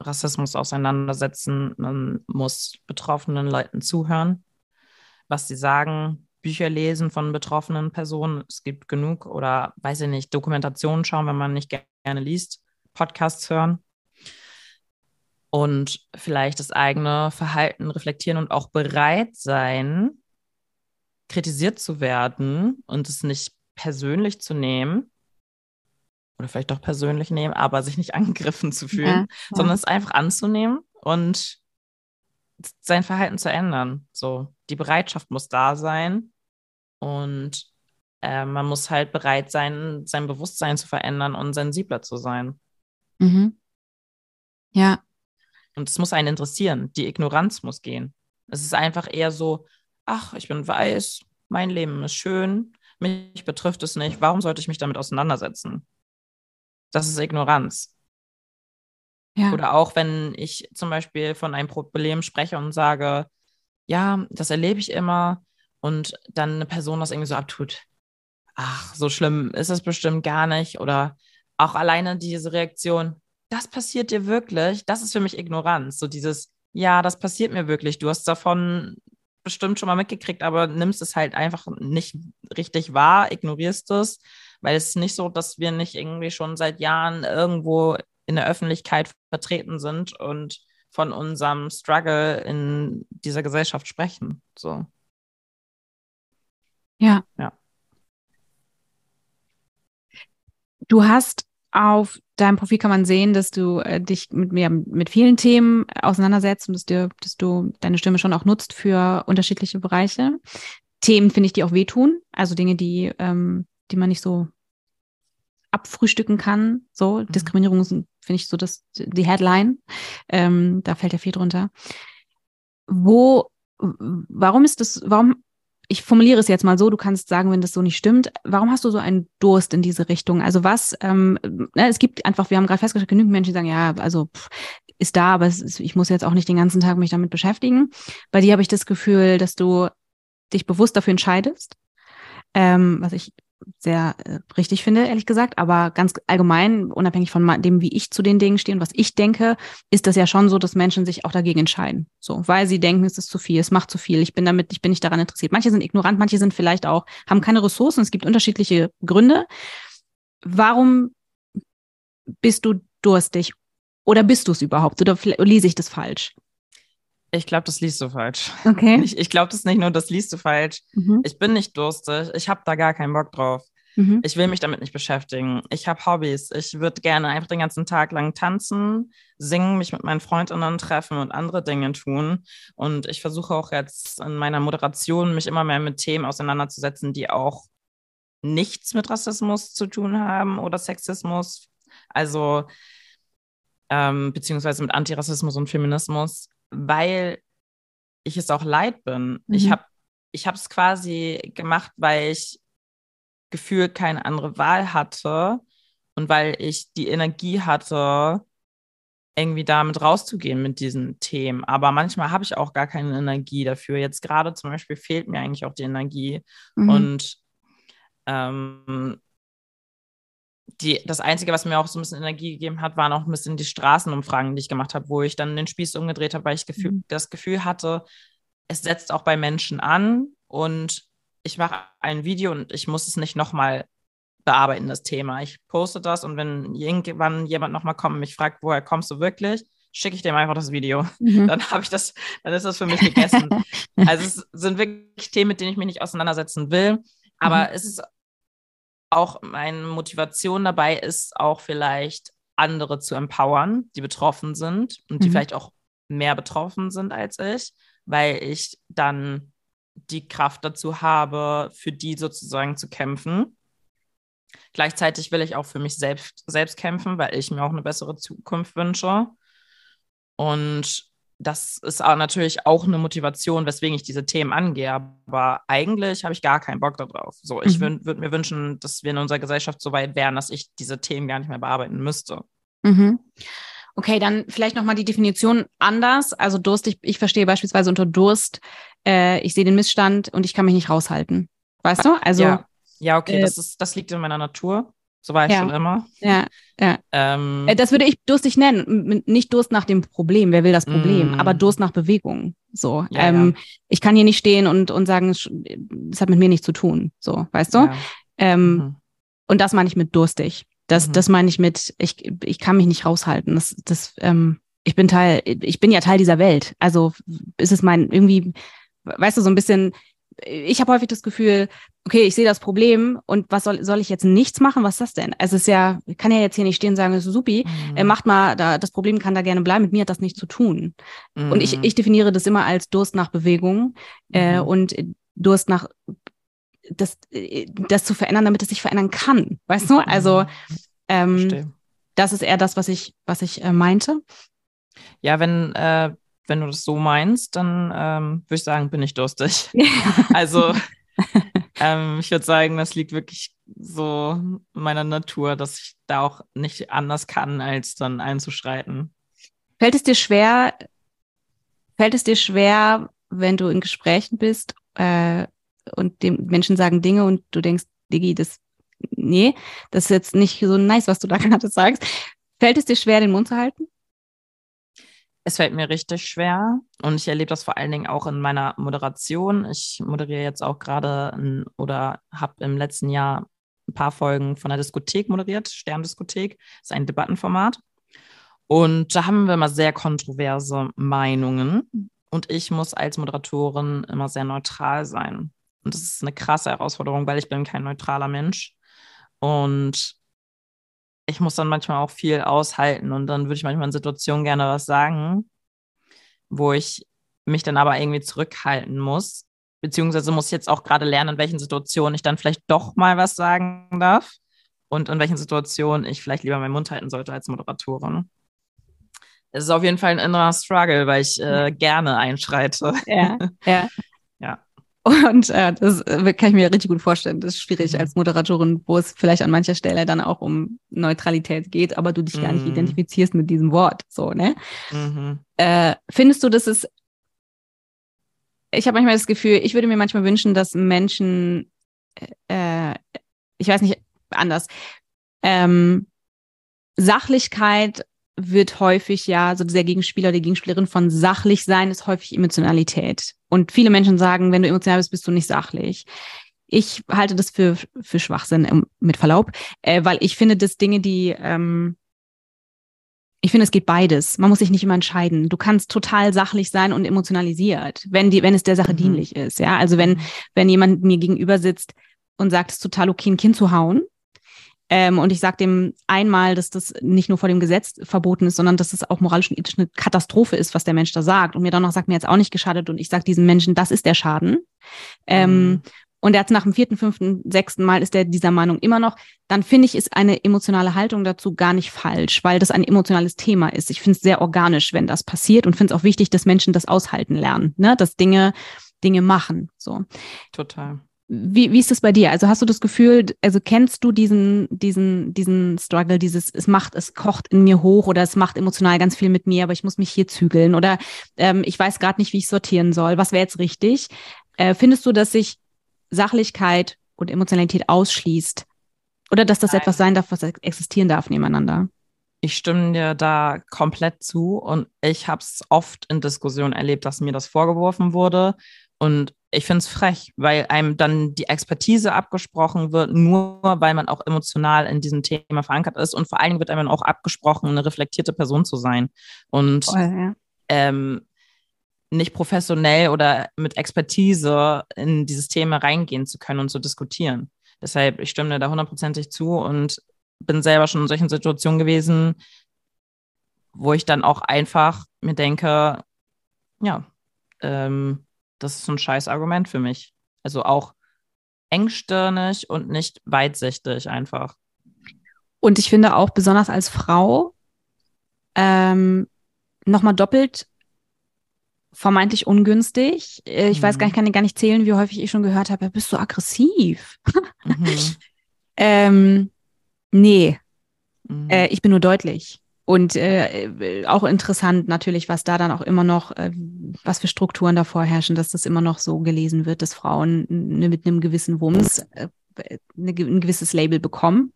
S1: Rassismus auseinandersetzen. Man muss betroffenen Leuten zuhören, was sie sagen, Bücher lesen von betroffenen Personen. Es gibt genug oder weiß ich nicht, Dokumentationen schauen, wenn man nicht gerne liest, Podcasts hören und vielleicht das eigene Verhalten reflektieren und auch bereit sein, kritisiert zu werden und es nicht persönlich zu nehmen, oder vielleicht doch persönlich nehmen, aber sich nicht (laughs) angegriffen zu fühlen, ja, ja. sondern es einfach anzunehmen und sein Verhalten zu ändern. So, die Bereitschaft muss da sein und äh, man muss halt bereit sein, sein Bewusstsein zu verändern und sensibler zu sein.
S2: Mhm. Ja.
S1: Und es muss einen interessieren. Die Ignoranz muss gehen. Es ist einfach eher so, ach, ich bin weiß, mein Leben ist schön, mich betrifft es nicht, warum sollte ich mich damit auseinandersetzen? Das ist Ignoranz. Ja. Oder auch wenn ich zum Beispiel von einem Problem spreche und sage, ja, das erlebe ich immer und dann eine Person das irgendwie so abtut. Ach, so schlimm ist es bestimmt gar nicht. Oder auch alleine diese Reaktion, das passiert dir wirklich, das ist für mich Ignoranz. So dieses, ja, das passiert mir wirklich. Du hast davon bestimmt schon mal mitgekriegt, aber nimmst es halt einfach nicht richtig wahr, ignorierst es weil es ist nicht so, dass wir nicht irgendwie schon seit Jahren irgendwo in der Öffentlichkeit vertreten sind und von unserem Struggle in dieser Gesellschaft sprechen. So.
S2: Ja.
S1: Ja.
S2: Du hast auf deinem Profil kann man sehen, dass du äh, dich mit mir mit vielen Themen auseinandersetzt und dass, dir, dass du deine Stimme schon auch nutzt für unterschiedliche Bereiche. Themen finde ich, die auch wehtun, also Dinge, die ähm, die man nicht so abfrühstücken kann. So, mhm. Diskriminierung finde ich so das, die Headline. Ähm, da fällt ja viel drunter. Wo, warum ist das, warum, ich formuliere es jetzt mal so, du kannst sagen, wenn das so nicht stimmt, warum hast du so einen Durst in diese Richtung? Also was, ähm, ne, es gibt einfach, wir haben gerade festgestellt, genügend Menschen, die sagen, ja, also pff, ist da, aber ist, ich muss jetzt auch nicht den ganzen Tag mich damit beschäftigen. Bei dir habe ich das Gefühl, dass du dich bewusst dafür entscheidest, ähm, was ich sehr äh, richtig finde, ehrlich gesagt. Aber ganz allgemein, unabhängig von dem, wie ich zu den Dingen stehe und was ich denke, ist das ja schon so, dass Menschen sich auch dagegen entscheiden. So, weil sie denken, es ist zu viel, es macht zu viel, ich bin damit, ich bin nicht daran interessiert. Manche sind ignorant, manche sind vielleicht auch, haben keine Ressourcen, es gibt unterschiedliche Gründe. Warum bist du durstig? Oder bist du es überhaupt? Oder lese ich das falsch?
S1: Ich glaube, das liest du falsch.
S2: Okay. (laughs)
S1: Ich, ich glaube das nicht nur, das liest du falsch. Mhm. Ich bin nicht durstig. Ich habe da gar keinen Bock drauf. Mhm. Ich will mich damit nicht beschäftigen. Ich habe Hobbys. Ich würde gerne einfach den ganzen Tag lang tanzen, singen, mich mit meinen Freundinnen treffen und andere Dinge tun. Und ich versuche auch jetzt in meiner Moderation mich immer mehr mit Themen auseinanderzusetzen, die auch nichts mit Rassismus zu tun haben oder Sexismus. Also ähm, beziehungsweise mit Antirassismus und Feminismus weil ich es auch leid bin. Mhm. Ich habe ich es quasi gemacht, weil ich gefühlt keine andere Wahl hatte und weil ich die Energie hatte, irgendwie damit rauszugehen mit diesen Themen. Aber manchmal habe ich auch gar keine Energie dafür. Jetzt gerade zum Beispiel fehlt mir eigentlich auch die Energie. Mhm. Und ähm, die, das Einzige, was mir auch so ein bisschen Energie gegeben hat, waren auch ein bisschen die Straßenumfragen, die ich gemacht habe, wo ich dann den Spieß umgedreht habe, weil ich Gefühl, mhm. das Gefühl hatte, es setzt auch bei Menschen an und ich mache ein Video und ich muss es nicht nochmal bearbeiten, das Thema. Ich poste das und wenn irgendwann jemand nochmal kommt und mich fragt, woher kommst du wirklich, schicke ich dem einfach das Video. Mhm. (laughs) Dann habe ich das, dann ist das für mich gegessen. also es sind wirklich Themen, mit denen ich mich nicht auseinandersetzen will. Aber mhm. es ist auch meine Motivation dabei ist, auch vielleicht andere zu empowern, die betroffen sind und die mhm. vielleicht auch mehr betroffen sind als ich, weil ich dann die Kraft dazu habe, für die sozusagen zu kämpfen. Gleichzeitig will ich auch für mich selbst, selbst kämpfen, weil ich mir auch eine bessere Zukunft wünsche. Und das ist auch natürlich auch eine Motivation, weswegen ich diese Themen angehe. Aber eigentlich habe ich gar keinen Bock darauf. So, ich mhm. würde mir wünschen, dass wir in unserer Gesellschaft so weit wären, dass ich diese Themen gar nicht mehr bearbeiten müsste.
S2: Mhm. Okay, dann vielleicht nochmal die Definition anders. Also Durst, ich, ich verstehe beispielsweise unter Durst, äh, ich sehe den Missstand und ich kann mich nicht raushalten. Weißt du? Also.
S1: Ja, ja okay, äh, das, ist, das liegt in meiner Natur. So war ich
S2: ja.
S1: schon immer.
S2: Ja, ja. Ähm, äh, das würde ich durstig nennen. Nicht Durst nach dem Problem, wer will das Problem, mm. aber Durst nach Bewegung. So. Ja, ähm, ja. Ich kann hier nicht stehen und, und sagen, es hat mit mir nichts zu tun. So, weißt du? Ähm, mhm. Und das meine ich mit durstig. Das, mhm. das meine ich mit, ich, ich kann mich nicht raushalten. Das, das, ähm, ich bin Teil, ich bin ja Teil dieser Welt. Also ist es mein irgendwie, weißt du, so ein bisschen, ich habe häufig das Gefühl, okay, ich sehe das Problem und was soll, soll ich jetzt nichts machen? Was ist das denn? Also es ist ja, ich kann ja jetzt hier nicht stehen und sagen, es ist supi, mhm. äh, macht mal, da, das Problem kann da gerne bleiben, mit mir hat das nichts zu tun. Mhm. Und ich, mhm. ich definiere das immer als Durst nach Bewegung äh, mhm. und Durst nach das, das zu verändern, damit es sich verändern kann. Weißt du? Also mhm. ähm, das ist eher das, was ich, was ich äh, meinte.
S1: Ja, wenn äh, wenn du das so meinst, dann ähm, würde ich sagen, bin ich durstig. (laughs) also ähm, ich würde sagen, das liegt wirklich so in meiner Natur, dass ich da auch nicht anders kann, als dann einzuschreiten.
S2: Fällt es dir schwer, fällt es dir schwer, wenn du in Gesprächen bist äh, und dem Menschen sagen Dinge und du denkst, Digi, das, nee, das ist jetzt nicht so nice, was du da (laughs) gerade sagst. Fällt es dir schwer, den Mund zu halten?
S1: Es fällt mir richtig schwer und ich erlebe das vor allen Dingen auch in meiner Moderation. Ich moderiere jetzt auch gerade oder habe im letzten Jahr ein paar Folgen von der Diskothek moderiert, Sterndiskothek, ist ein Debattenformat. Und da haben wir immer sehr kontroverse Meinungen und ich muss als Moderatorin immer sehr neutral sein. Und das ist eine krasse Herausforderung, weil ich bin kein neutraler Mensch. Und ich muss dann manchmal auch viel aushalten und dann würde ich manchmal in Situationen gerne was sagen, wo ich mich dann aber irgendwie zurückhalten muss. Beziehungsweise muss ich jetzt auch gerade lernen, in welchen Situationen ich dann vielleicht doch mal was sagen darf, und in welchen Situationen ich vielleicht lieber meinen Mund halten sollte als Moderatorin. Es ist auf jeden Fall ein innerer Struggle, weil ich äh, gerne einschreite.
S2: Ja, ja. (laughs)
S1: ja.
S2: Und äh, das äh, kann ich mir richtig gut vorstellen. Das ist schwierig mhm. als Moderatorin, wo es vielleicht an mancher Stelle dann auch um Neutralität geht, aber du dich mhm. gar nicht mhm. identifizierst mit diesem Wort. So, ne? Mhm. Äh, findest du, dass es ich habe manchmal das Gefühl, ich würde mir manchmal wünschen, dass Menschen, äh, ich weiß nicht, anders, ähm, Sachlichkeit wird häufig ja, so der Gegenspieler oder die Gegenspielerin von sachlich sein ist häufig Emotionalität. Und viele Menschen sagen, wenn du emotional bist, bist du nicht sachlich. Ich halte das für, für Schwachsinn, mit Verlaub, äh, weil ich finde, dass Dinge, die, ähm, ich finde, es geht beides. Man muss sich nicht immer entscheiden. Du kannst total sachlich sein und emotionalisiert, wenn die, wenn es der Sache mhm. dienlich ist. Ja, also wenn, mhm. wenn jemand mir gegenüber sitzt und sagt, es ist total okay, ein Kind zu hauen, ähm, und ich sage dem einmal, dass das nicht nur vor dem Gesetz verboten ist, sondern dass es auch moralisch und ethisch eine Katastrophe ist, was der Mensch da sagt. Und mir dann noch sagt, mir jetzt auch nicht geschadet. Und ich sage diesem Menschen, das ist der Schaden. Ähm, mhm. Und er hat nach dem vierten, fünften, sechsten Mal ist er dieser Meinung immer noch. Dann finde ich, ist eine emotionale Haltung dazu gar nicht falsch, weil das ein emotionales Thema ist. Ich finde es sehr organisch, wenn das passiert und finde es auch wichtig, dass Menschen das aushalten lernen, ne? dass Dinge, Dinge machen. So.
S1: Total.
S2: Wie, wie ist das bei dir? Also hast du das Gefühl, also kennst du diesen, diesen, diesen Struggle, dieses, es macht, es kocht in mir hoch oder es macht emotional ganz viel mit mir, aber ich muss mich hier zügeln oder ähm, ich weiß gerade nicht, wie ich sortieren soll. Was wäre jetzt richtig? Äh, findest du, dass sich Sachlichkeit und Emotionalität ausschließt? Oder dass das Nein. etwas sein darf, was existieren darf nebeneinander?
S1: Ich stimme dir da komplett zu und ich habe es oft in Diskussionen erlebt, dass mir das vorgeworfen wurde. Und ich finde es frech, weil einem dann die Expertise abgesprochen wird, nur weil man auch emotional in diesem Thema verankert ist. Und vor allen Dingen wird einem auch abgesprochen, eine reflektierte Person zu sein. Und oh, ja. ähm, nicht professionell oder mit Expertise in dieses Thema reingehen zu können und zu diskutieren. Deshalb, ich stimme da hundertprozentig zu und bin selber schon in solchen Situationen gewesen, wo ich dann auch einfach mir denke, ja, ähm, das ist ein scheiß Argument für mich. Also auch engstirnig und nicht weitsichtig einfach.
S2: Und ich finde auch besonders als Frau ähm, nochmal doppelt vermeintlich ungünstig. Äh, ich mhm. weiß gar nicht, mhm. kann gar nicht zählen, wie häufig ich schon gehört habe, bist du aggressiv? Mhm. (laughs) ähm, nee, mhm. äh, ich bin nur deutlich. Und äh, auch interessant natürlich, was da dann auch immer noch, äh, was für Strukturen davor herrschen, dass das immer noch so gelesen wird, dass Frauen mit einem gewissen Wumms äh, eine, ein gewisses Label bekommen.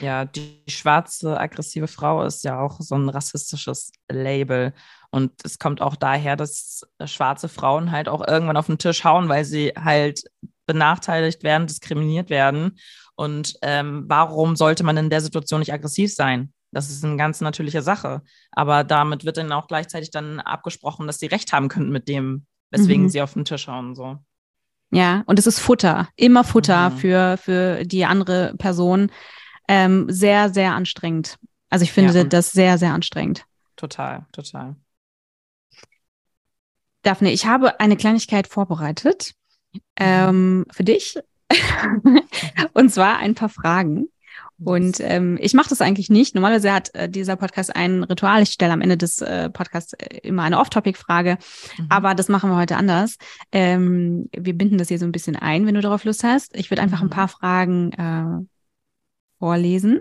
S1: Ja, die schwarze aggressive Frau ist ja auch so ein rassistisches Label. Und es kommt auch daher, dass schwarze Frauen halt auch irgendwann auf den Tisch hauen, weil sie halt benachteiligt werden, diskriminiert werden. Und ähm, warum sollte man in der Situation nicht aggressiv sein? Das ist eine ganz natürliche Sache. Aber damit wird dann auch gleichzeitig dann abgesprochen, dass sie recht haben könnten mit dem, weswegen mhm. sie auf den Tisch hauen. So.
S2: Ja, und es ist Futter, immer Futter mhm. für, für die andere Person. Ähm, sehr, sehr anstrengend. Also ich finde ja, das sehr, sehr anstrengend.
S1: Total, total.
S2: Daphne, ich habe eine Kleinigkeit vorbereitet mhm. ähm, für dich. (laughs) und zwar ein paar Fragen. Und ähm, ich mache das eigentlich nicht. Normalerweise hat äh, dieser Podcast ein Ritual. Ich stelle am Ende des äh, Podcasts äh, immer eine Off-Topic-Frage. Mhm. Aber das machen wir heute anders. Ähm, wir binden das hier so ein bisschen ein, wenn du darauf Lust hast. Ich würde einfach mhm. ein paar Fragen äh, vorlesen.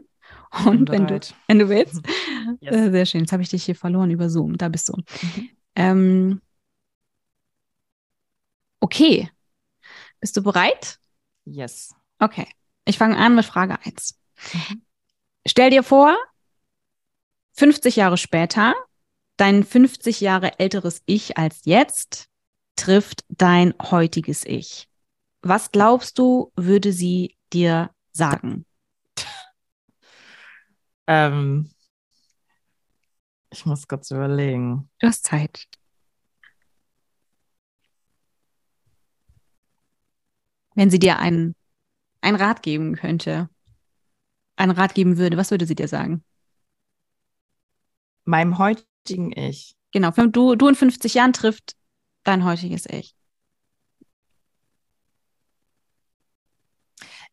S2: Und wenn du, wenn du willst. (laughs) yes. Äh, sehr schön. Jetzt habe ich dich hier verloren über Zoom. Da bist du. Mhm. Ähm, okay. Bist du bereit?
S1: Yes.
S2: Okay. Ich fange an mit Frage 1. Mhm. Stell dir vor, 50 Jahre später, dein 50 Jahre älteres Ich als jetzt trifft dein heutiges Ich. Was glaubst du, würde sie dir sagen? (laughs)
S1: Ähm, ich muss kurz überlegen.
S2: Du hast Zeit. Wenn sie dir einen, einen Rat geben könnte, einen Rat geben würde, was würde sie dir sagen?
S1: Meinem heutigen Ich.
S2: Genau, du, du in 50 Jahren trifft dein heutiges Ich.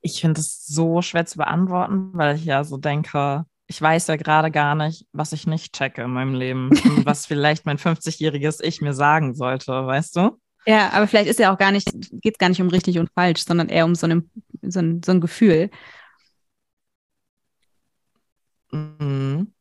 S1: Ich finde es so schwer zu beantworten, weil ich ja so denke, ich weiß ja gerade gar nicht, was ich nicht checke in meinem Leben und (laughs) was vielleicht mein 50-jähriges Ich mir sagen sollte, weißt du?
S2: Ja, aber vielleicht ist ja auch gar nicht, geht es gar nicht um richtig und falsch, sondern eher um so, eine, so, ein, so ein Gefühl. Mhm.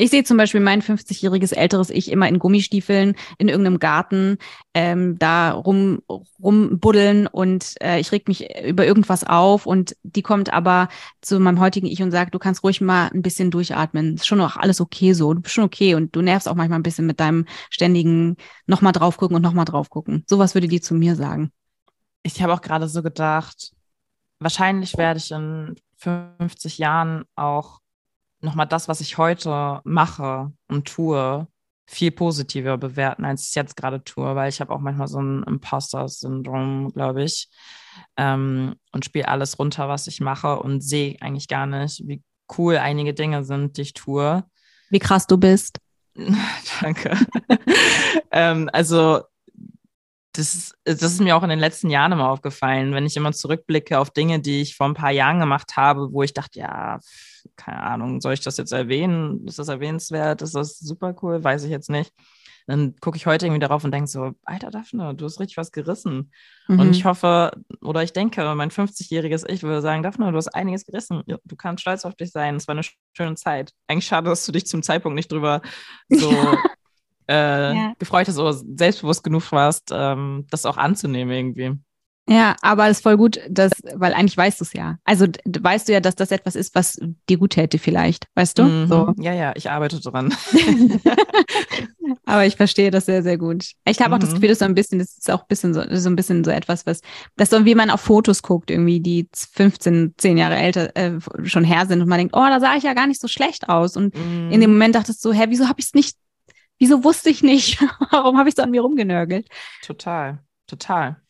S2: Ich sehe zum Beispiel mein 50-jähriges älteres Ich immer in Gummistiefeln in irgendeinem Garten ähm, da rum rumbuddeln und äh, ich reg mich über irgendwas auf und die kommt aber zu meinem heutigen Ich und sagt, du kannst ruhig mal ein bisschen durchatmen. Ist schon auch alles okay so. Du bist schon okay und du nervst auch manchmal ein bisschen mit deinem ständigen nochmal drauf gucken und nochmal drauf gucken. Sowas würde die zu mir sagen.
S1: Ich habe auch gerade so gedacht, wahrscheinlich werde ich in 50 Jahren auch nochmal das, was ich heute mache und tue, viel positiver bewerten, als ich es jetzt gerade tue, weil ich habe auch manchmal so ein Imposter-Syndrom, glaube ich, ähm, und spiele alles runter, was ich mache und sehe eigentlich gar nicht, wie cool einige Dinge sind, die ich tue.
S2: Wie krass du bist. (laughs)
S1: Danke. (laughs) ähm, also das ist, das ist mir auch in den letzten Jahren immer aufgefallen, wenn ich immer zurückblicke auf Dinge, die ich vor ein paar Jahren gemacht habe, wo ich dachte, ja, keine Ahnung, soll ich das jetzt erwähnen? Ist das erwähnenswert? Ist das super cool? Weiß ich jetzt nicht. Dann gucke ich heute irgendwie darauf und denke so, alter Daphne, du hast richtig was gerissen. Mhm. Und ich hoffe, oder ich denke, mein 50-jähriges Ich würde sagen, Daphne, du hast einiges gerissen. Du kannst stolz auf dich sein. Es war eine schöne Zeit. Eigentlich schade, dass du dich zum Zeitpunkt nicht drüber so (laughs) äh, ja. gefreut hast oder selbstbewusst genug warst, ähm, das auch anzunehmen irgendwie.
S2: Ja, aber es ist voll gut, dass, weil eigentlich weißt du es ja. Also weißt du ja, dass das etwas ist, was dir gut täte vielleicht, weißt du?
S1: Mhm. So. Ja, ja, ich arbeite dran. (laughs)
S2: aber ich verstehe das sehr, sehr gut. Ich habe auch mhm. das Gefühl, dass so ein bisschen, das ist auch ein bisschen so, so ein bisschen so etwas, was, dass so wie man auf Fotos guckt, irgendwie, die 15, 10 Jahre älter äh, schon her sind und man denkt, oh, da sah ich ja gar nicht so schlecht aus. Und mhm. in dem Moment dachtest du, hä, wieso habe ich es nicht, wieso wusste ich nicht? (laughs) Warum habe ich so an mir rumgenörgelt?
S1: Total, total.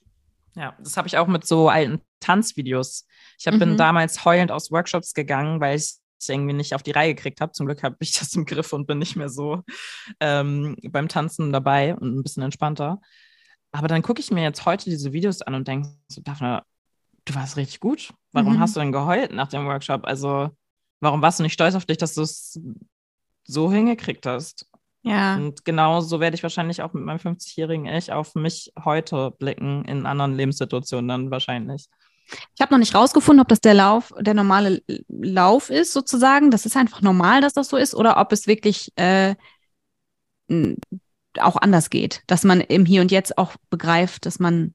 S1: Ja, das habe ich auch mit so alten Tanzvideos. Ich hab, mhm. bin damals heulend aus Workshops gegangen, weil ich es irgendwie nicht auf die Reihe gekriegt habe. Zum Glück habe ich (laughs) das im Griff und bin nicht mehr so ähm, beim Tanzen dabei und ein bisschen entspannter. Aber dann gucke ich mir jetzt heute diese Videos an und denke so, Daphne, du warst richtig gut. Warum mhm. hast du denn geheult nach dem Workshop? Also, warum warst du nicht stolz auf dich, dass du es so hingekriegt hast? Ja. Und genau so werde ich wahrscheinlich auch mit meinem 50-jährigen Ich auf mich heute blicken, in anderen Lebenssituationen dann wahrscheinlich.
S2: Ich habe noch nicht rausgefunden, ob das der Lauf, der normale Lauf ist, sozusagen. Das ist einfach normal, dass das so ist, oder ob es wirklich äh, auch anders geht, dass man im Hier und Jetzt auch begreift, dass man,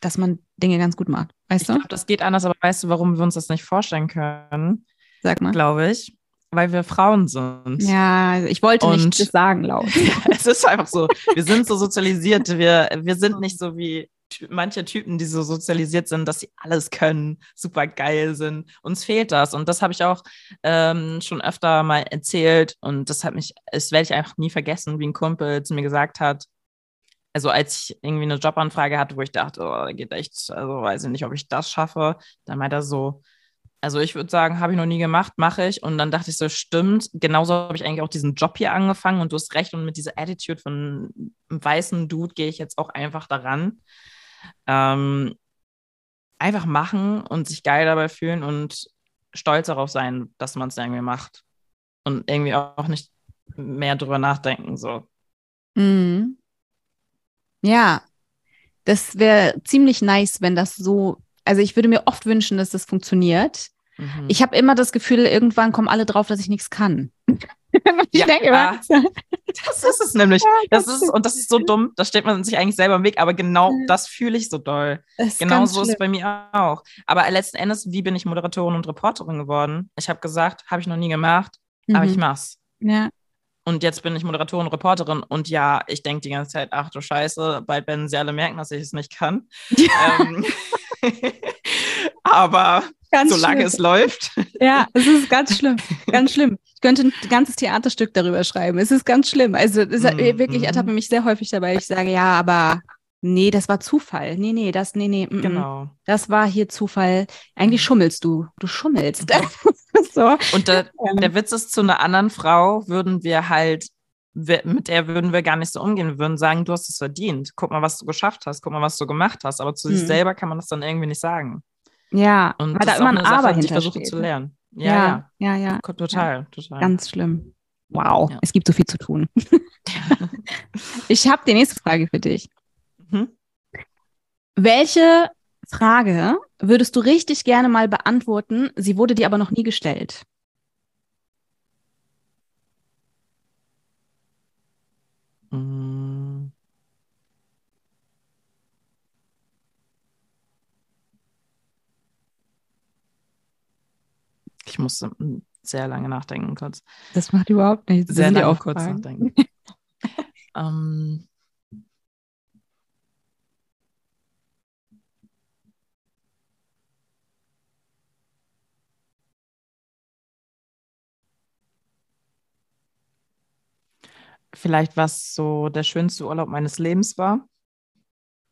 S2: dass man Dinge ganz gut macht. Weißt
S1: ich
S2: du?
S1: Glaub, das geht anders, aber weißt du, warum wir uns das nicht vorstellen können?
S2: Sag mal.
S1: Glaube ich weil wir Frauen sind.
S2: Ja, ich wollte und nicht das sagen laut. (laughs)
S1: es ist einfach so, wir sind so sozialisiert, wir, wir sind nicht so wie manche Typen, die so sozialisiert sind, dass sie alles können, super geil sind. Uns fehlt das. Und das habe ich auch ähm, schon öfter mal erzählt. Und das hat mich, das werde ich einfach nie vergessen, wie ein Kumpel zu mir gesagt hat, also als ich irgendwie eine Jobanfrage hatte, wo ich dachte, oh, geht echt, also weiß ich nicht, ob ich das schaffe, dann meinte er so, also ich würde sagen, habe ich noch nie gemacht, mache ich. Und dann dachte ich so, stimmt, genauso habe ich eigentlich auch diesen Job hier angefangen und du hast recht. Und mit dieser Attitude von einem weißen Dude gehe ich jetzt auch einfach daran. Ähm, einfach machen und sich geil dabei fühlen und stolz darauf sein, dass man es irgendwie macht. Und irgendwie auch nicht mehr drüber nachdenken. So.
S2: Mhm. Ja, das wäre ziemlich nice, wenn das so also ich würde mir oft wünschen, dass das funktioniert. Mhm. Ich habe immer das Gefühl, irgendwann kommen alle drauf, dass ich nichts kann. (laughs)
S1: ich ja, denke immer, (laughs) das ist es nämlich. Das ist, und das ist so dumm, da steht man sich eigentlich selber im Weg, aber genau das fühle ich so doll. Genau so ist es bei mir auch. Aber letzten Endes, wie bin ich Moderatorin und Reporterin geworden? Ich habe gesagt, habe ich noch nie gemacht, mhm. aber ich mach's.
S2: Ja.
S1: Und jetzt bin ich Moderatorin, Reporterin und ja, ich denke die ganze Zeit, ach du Scheiße, bald werden sie alle merken, dass ich es nicht kann. (laughs) Ja. Ähm, (laughs) aber ganz solange schlimm. es läuft. (laughs)
S2: Ja, es ist ganz schlimm. Ganz schlimm. Ich könnte ein ganzes Theaterstück darüber schreiben. Es ist ganz schlimm. Also ist mm, wirklich, ich ertappe mich sehr häufig dabei. Ich sage, ja, aber nee, das war Zufall. Nee, nee, das, nee, nee.
S1: Mm, genau.
S2: Das war hier Zufall. Eigentlich schummelst du. Du schummelst. (laughs)
S1: so. Und der, der Witz ist, zu einer anderen Frau würden wir halt mit der würden wir gar nicht so umgehen. Wir würden sagen, du hast es verdient. Guck mal, was du geschafft hast. Guck mal, was du gemacht hast. Aber zu mhm. sich selber kann man das dann irgendwie nicht sagen.
S2: Ja,
S1: und weil da immer ein Aber Sache, die ich versuche zu lernen.
S2: Ja, ja, ja. ja,
S1: ja. Total, ja. total.
S2: Ganz schlimm. Wow, ja. es gibt so viel zu tun. (laughs) ich habe die nächste Frage für dich. Mhm. Welche Frage würdest du richtig gerne mal beantworten? Sie wurde dir aber noch nie gestellt.
S1: Ich musste sehr lange nachdenken kurz.
S2: Das macht überhaupt nichts.
S1: Sehr lange auch kurz nachdenken. (laughs) ähm, vielleicht, was so der schönste Urlaub meines Lebens war.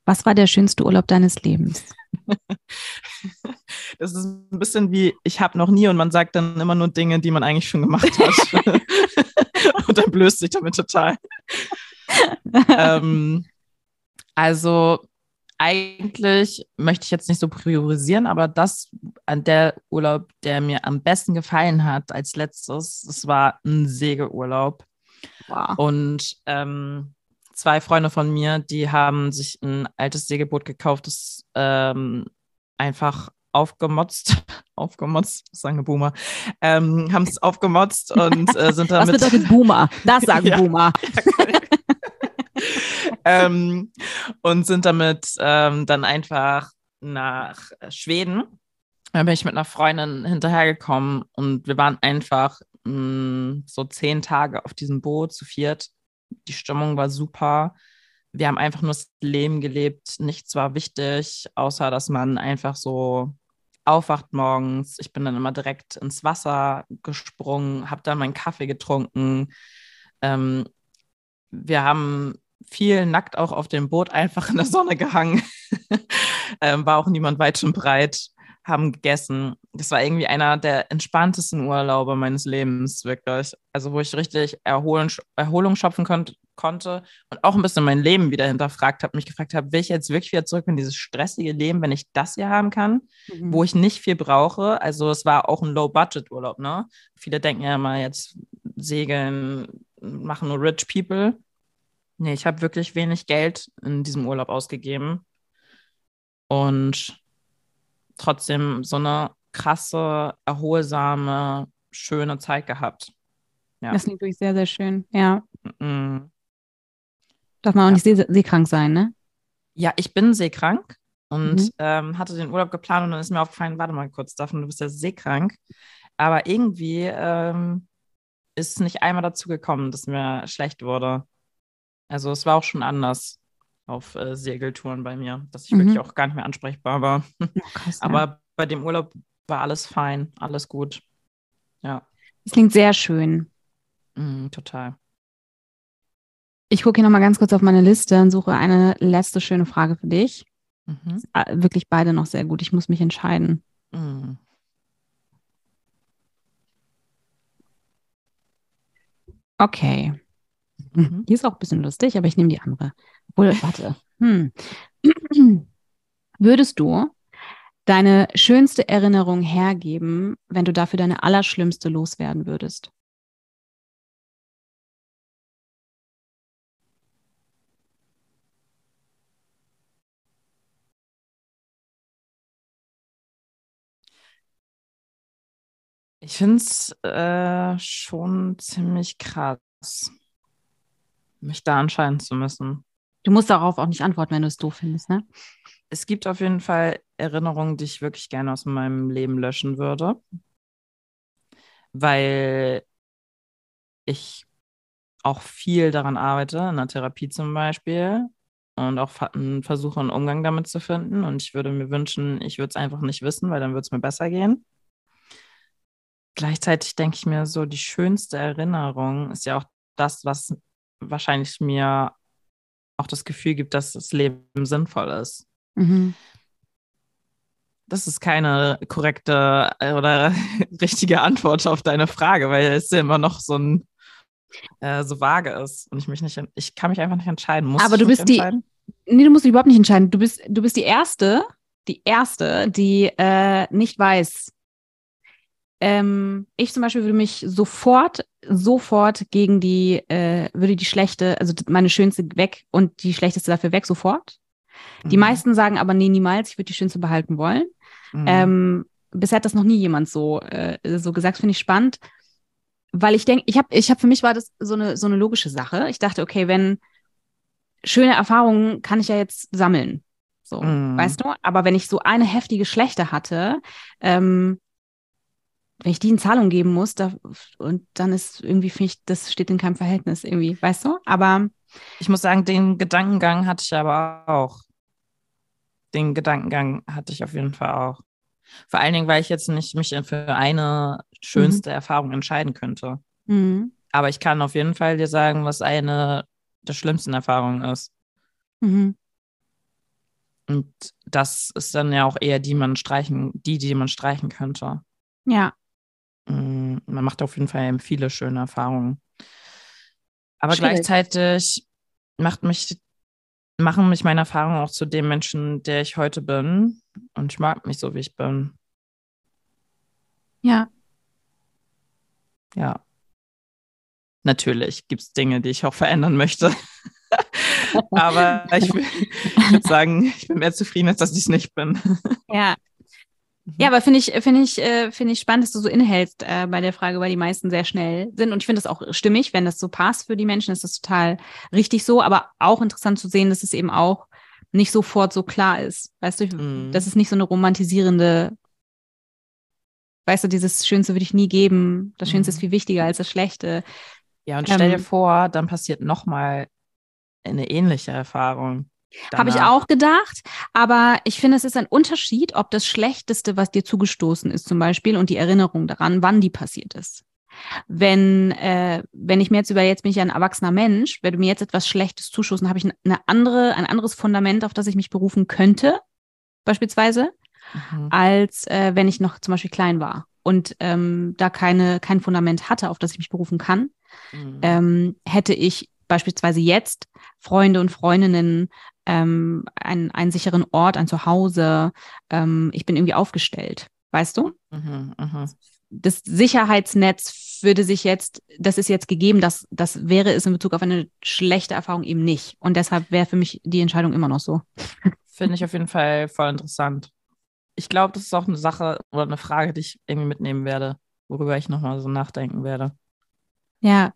S2: Was war der schönste Urlaub deines Lebens? (laughs)
S1: das ist ein bisschen wie, ich habe noch nie und man sagt dann immer nur Dinge, die man eigentlich schon gemacht hat. (laughs) und dann blößt sich damit total. ähm, also eigentlich möchte ich jetzt nicht so priorisieren, aber das an der Urlaub, der mir am besten gefallen hat als letztes, das war ein Segelurlaub. Wow. Und ähm, zwei Freunde von mir, die haben sich ein altes Segelboot gekauft, das ähm, einfach aufgemotzt, (laughs) aufgemotzt, sagen Boomer, ähm, haben es aufgemotzt und äh, sind (laughs) damit.
S2: Was bedeutet Boomer? Das (laughs) sagen ja, Boomer.
S1: ähm, und sind damit ähm, dann einfach nach Schweden. Da bin ich mit einer Freundin hinterhergekommen und wir waren einfach mh, mm, so zehn Tage auf diesem Boot zu viert. Die Stimmung war super. Wir haben einfach nur das Leben gelebt. Nichts war wichtig, außer dass man einfach so aufwacht morgens. Ich bin dann immer direkt ins Wasser gesprungen, habe dann meinen Kaffee getrunken. Ähm, wir haben viel nackt auch auf dem Boot einfach in der Sonne gehangen. (laughs) ähm, war auch niemand weit und breit haben gegessen. Das war irgendwie einer der entspanntesten Urlaube meines Lebens, wirklich. Also, wo ich richtig Erholung, Erholung schöpfen konnt, konnte und auch ein bisschen mein Leben wieder hinterfragt habe, mich gefragt habe, will ich jetzt wirklich wieder zurück in dieses stressige Leben, wenn ich das hier haben kann, mhm. wo ich nicht viel brauche. Also, es war auch ein Low-Budget-Urlaub, ne? Viele denken ja mal jetzt, Segeln machen nur Rich People. Nee, ich habe wirklich wenig Geld in diesem Urlaub ausgegeben. Und trotzdem so eine krasse, erholsame, schöne Zeit gehabt.
S2: Ja. Das klingt wirklich sehr, sehr schön. Ja. Mhm. Darf man auch ja. nicht see seekrank sein, ne?
S1: Ja, ich bin seekrank und mhm. ähm, hatte den Urlaub geplant und dann ist mir aufgefallen, warte mal kurz, davon, du bist ja seekrank. Aber irgendwie ähm, ist nicht einmal dazu gekommen, dass mir schlecht wurde. Also es war auch schon anders auf äh, Segeltouren bei mir, dass ich mhm. wirklich auch gar nicht mehr ansprechbar war. (laughs) Krass, Aber ja. bei dem Urlaub war alles fein, alles gut. Ja.
S2: Das klingt sehr schön.
S1: Mm, total.
S2: Ich gucke hier nochmal ganz kurz auf meine Liste und suche eine letzte schöne Frage für dich. Mhm. Wirklich beide noch sehr gut. Ich muss mich entscheiden. Mhm. Okay. Mhm. Die ist auch ein bisschen lustig, aber ich nehme die andere. Obwohl, warte. Hm. (clears throat) Würdest du deine schönste Erinnerung hergeben, wenn du dafür deine allerschlimmste loswerden würdest?
S1: Ich finde es äh, schon ziemlich krass, mich da entscheiden zu müssen.
S2: Du musst darauf auch nicht antworten, wenn du es doof findest, ne?
S1: Es gibt auf jeden Fall Erinnerungen, die ich wirklich gerne aus meinem Leben löschen würde, weil ich auch viel daran arbeite, in der Therapie zum Beispiel, und auch versuche, einen Umgang damit zu finden. Und ich würde mir wünschen, ich würde es einfach nicht wissen, weil dann würde es mir besser gehen. Gleichzeitig denke ich mir so, die schönste Erinnerung ist ja auch das, was wahrscheinlich mir auch das Gefühl gibt, dass das Leben sinnvoll ist. Mhm. Das ist keine korrekte äh, oder (laughs) richtige Antwort auf deine Frage, weil es ja immer noch so ein äh, so vage ist und ich mich nicht, ich kann mich einfach nicht entscheiden. Muss
S2: Aber du bist die, nee, du musst dich überhaupt nicht entscheiden. Du bist, du bist die erste, die erste, die äh, nicht weiß. Ähm, ich zum Beispiel würde mich sofort, sofort gegen die, äh, würde die schlechte, also meine schönste weg und die schlechteste dafür weg, sofort. Die mhm. meisten sagen aber, nee, niemals, ich würde die schönste behalten wollen. Mhm. Ähm, bisher hat das noch nie jemand so, äh, so gesagt, finde ich spannend. Weil ich denke, ich habe, ich habe für mich war das so eine, so eine logische Sache. Ich dachte, okay, wenn schöne Erfahrungen kann ich ja jetzt sammeln. So, mm. weißt du? Aber wenn ich so eine heftige Schlechte hatte, ähm, wenn ich die in Zahlung geben muss, da, und dann ist irgendwie, finde ich, das steht in keinem Verhältnis irgendwie, weißt du? Aber
S1: ich muss sagen, den Gedankengang hatte ich aber auch. Den Gedankengang hatte ich auf jeden Fall auch. Vor allen Dingen, weil ich jetzt nicht mich für eine schönste mhm. Erfahrung entscheiden könnte. Mhm. Aber ich kann auf jeden Fall dir sagen, was eine der schlimmsten Erfahrungen ist. Mhm. Und das ist dann ja auch eher die, man streichen, die, die man streichen könnte.
S2: Ja.
S1: Mm, man macht auf jeden Fall viele schöne Erfahrungen. Aber Schwierig. gleichzeitig macht mich, machen mich meine Erfahrungen auch zu dem Menschen, der ich heute bin. Und ich mag mich so, wie ich bin.
S2: Ja.
S1: Ja. Natürlich gibt es Dinge, die ich auch verändern möchte. (laughs) Aber ich, ich würde sagen, ich bin mehr zufrieden, als dass ich es nicht bin.
S2: Ja. Mhm. Ja, aber finde ich, finde ich, äh, finde ich spannend, dass du so innehältst äh, bei der Frage, weil die meisten sehr schnell sind. Und ich finde das auch stimmig, wenn das so passt für die Menschen, ist das total richtig so. Aber auch interessant zu sehen, dass es eben auch nicht sofort so klar ist. Weißt du, mm. das ist nicht so eine romantisierende, weißt du, dieses Schönste würde ich nie geben. Das Schönste mm. ist mhm. viel wichtiger als das Schlechte.
S1: Ja, und stell ähm, dir vor, dann passiert nochmal eine ähnliche Erfahrung.
S2: Habe ich auch gedacht, aber ich finde, es ist ein Unterschied, ob das Schlechteste, was dir zugestoßen ist, zum Beispiel, und die Erinnerung daran, wann die passiert ist. Wenn, äh, wenn ich mir jetzt über, jetzt bin ich ja ein erwachsener Mensch, wenn du mir jetzt etwas Schlechtes zustoßen, habe ich eine andere, ein anderes Fundament, auf das ich mich berufen könnte, beispielsweise, mhm. als äh, wenn ich noch zum Beispiel klein war und ähm, da keine, kein Fundament hatte, auf das ich mich berufen kann, mhm. ähm, hätte ich beispielsweise jetzt Freunde und Freundinnen, ähm, einen, einen sicheren Ort, ein Zuhause, ähm, ich bin irgendwie aufgestellt, weißt du? Mhm, mh. Das Sicherheitsnetz würde sich jetzt, das ist jetzt gegeben, das, das wäre es in Bezug auf eine schlechte Erfahrung eben nicht. Und deshalb wäre für mich die Entscheidung immer noch so.
S1: Finde ich auf jeden Fall voll interessant. Ich glaube, das ist auch eine Sache oder eine Frage, die ich irgendwie mitnehmen werde, worüber ich nochmal so nachdenken werde.
S2: Ja,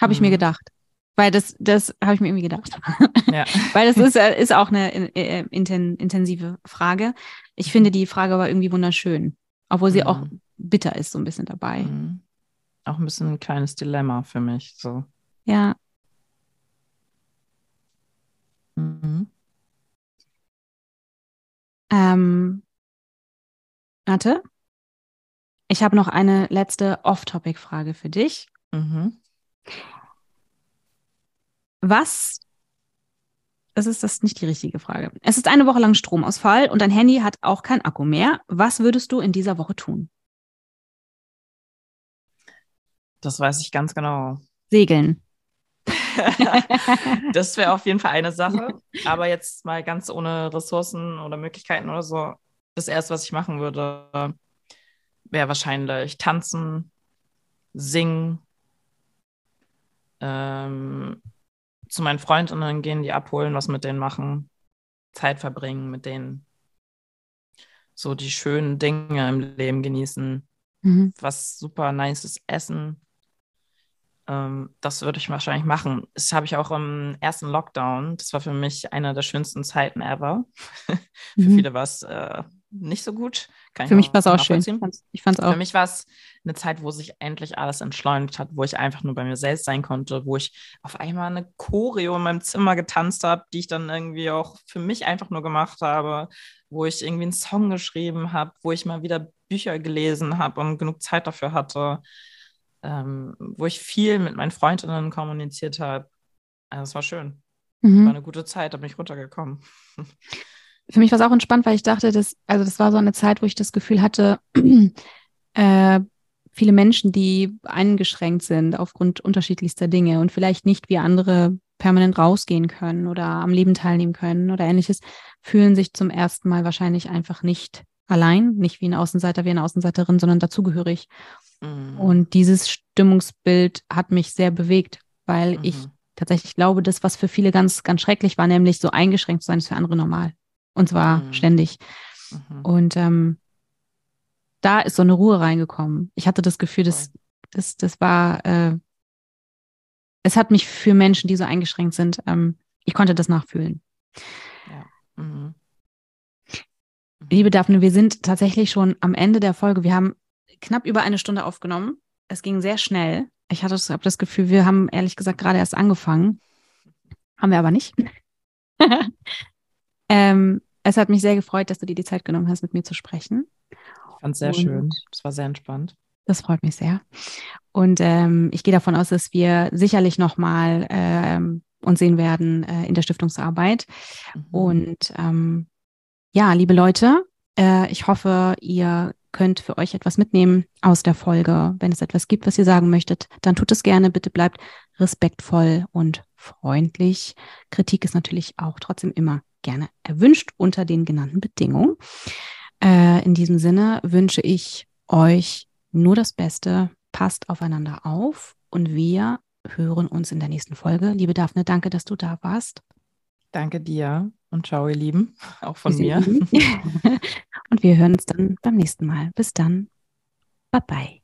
S2: habe ich mhm. mir gedacht. Weil das, das habe ich mir irgendwie gedacht. (laughs) Ja. Weil das ist, äh, ist auch eine äh, intensive Frage. Ich finde die Frage aber irgendwie wunderschön. Obwohl sie mhm. auch bitter ist, so ein bisschen dabei. Mhm.
S1: Auch ein bisschen ein kleines Dilemma für mich. So.
S2: Ja. Mhm. Ähm, warte. Ich habe noch eine letzte Off-Topic-Frage für dich. Mhm. Was das ist das nicht die richtige Frage. Es ist eine Woche lang Stromausfall und dein Handy hat auch kein Akku mehr. Was würdest du in dieser Woche tun?
S1: Das weiß ich ganz genau.
S2: Segeln. (laughs) (laughs)
S1: das wäre auf jeden Fall eine Sache. Aber jetzt mal ganz ohne Ressourcen oder Möglichkeiten oder so. Das erste, was ich machen würde, wäre wahrscheinlich tanzen, singen, ähm, zu meinen Freundinnen gehen, die abholen, was mit denen machen, Zeit verbringen mit denen. So die schönen Dinge im Leben genießen, mhm. was super nices Essen. Ähm, das würde ich wahrscheinlich machen. Das habe ich auch im ersten Lockdown. Das war für mich eine der schönsten Zeiten ever. (laughs) für mhm. viele war es äh, nicht so gut.
S2: Kann für mich war es auch schön.
S1: Ich fand es auch. Für mich war es eine Zeit, wo sich endlich alles entschleunigt hat, wo ich einfach nur bei mir selbst sein konnte, wo ich auf einmal eine Choreo in meinem Zimmer getanzt habe, die ich dann irgendwie auch für mich einfach nur gemacht habe, wo ich irgendwie einen Song geschrieben habe, wo ich mal wieder Bücher gelesen habe und genug Zeit dafür hatte, ähm, wo ich viel mit meinen Freundinnen kommuniziert habe. Also es war schön. Mhm. War eine gute Zeit, da bin ich runtergekommen. (laughs)
S2: für mich war es auch entspannt, weil ich dachte, dass, also das war so eine Zeit, wo ich das Gefühl hatte, (clears throat) äh, viele Menschen, die eingeschränkt sind aufgrund unterschiedlichster Dinge und vielleicht nicht wie andere permanent rausgehen können oder am Leben teilnehmen können oder ähnliches, fühlen sich zum ersten Mal wahrscheinlich einfach nicht allein, nicht wie ein Außenseiter, wie eine Außenseiterin, sondern dazugehörig. Mhm. Und dieses Stimmungsbild hat mich sehr bewegt, weil mhm. ich tatsächlich glaube, das, was für viele ganz, ganz schrecklich war, nämlich so eingeschränkt zu sein, ist für andere normal. Und zwar mhm. ständig. Mhm. Und ähm, da ist so eine Ruhe reingekommen. Ich hatte das Gefühl, das, das, das war, äh, es hat mich für Menschen, die so eingeschränkt sind, ähm, ich konnte das nachfühlen. Ja. Mhm. Liebe Daphne, wir sind tatsächlich schon am Ende der Folge. Wir haben knapp über eine Stunde aufgenommen. Es ging sehr schnell. Ich hatte das, das Gefühl, wir haben ehrlich gesagt gerade erst angefangen. Haben wir aber nicht. (laughs) ähm, es hat mich sehr gefreut, dass du dir die Zeit genommen hast, mit mir zu sprechen.
S1: Ich fand es sehr Und schön. Es war sehr entspannt.
S2: Das freut mich sehr. Und ähm, ich gehe davon aus, dass wir sicherlich nochmal ähm, uns sehen werden äh, in der Stiftungsarbeit. Mhm. Und ähm, ja, liebe Leute, äh, ich hoffe, ihr könnt für euch etwas mitnehmen aus der Folge. Wenn es etwas gibt, was ihr sagen möchtet, dann tut es gerne. Bitte bleibt respektvoll und freundlich. Kritik ist natürlich auch trotzdem immer gerne erwünscht unter den genannten Bedingungen. Äh, in diesem Sinne wünsche ich euch nur das Beste. Passt aufeinander auf und wir hören uns in der nächsten Folge. Liebe Daphne, danke, dass du da warst.
S1: Danke dir und ciao, ihr Lieben, (laughs) auch von mir. (laughs)
S2: und wir hören uns dann beim nächsten Mal. Bis dann. Bye bye.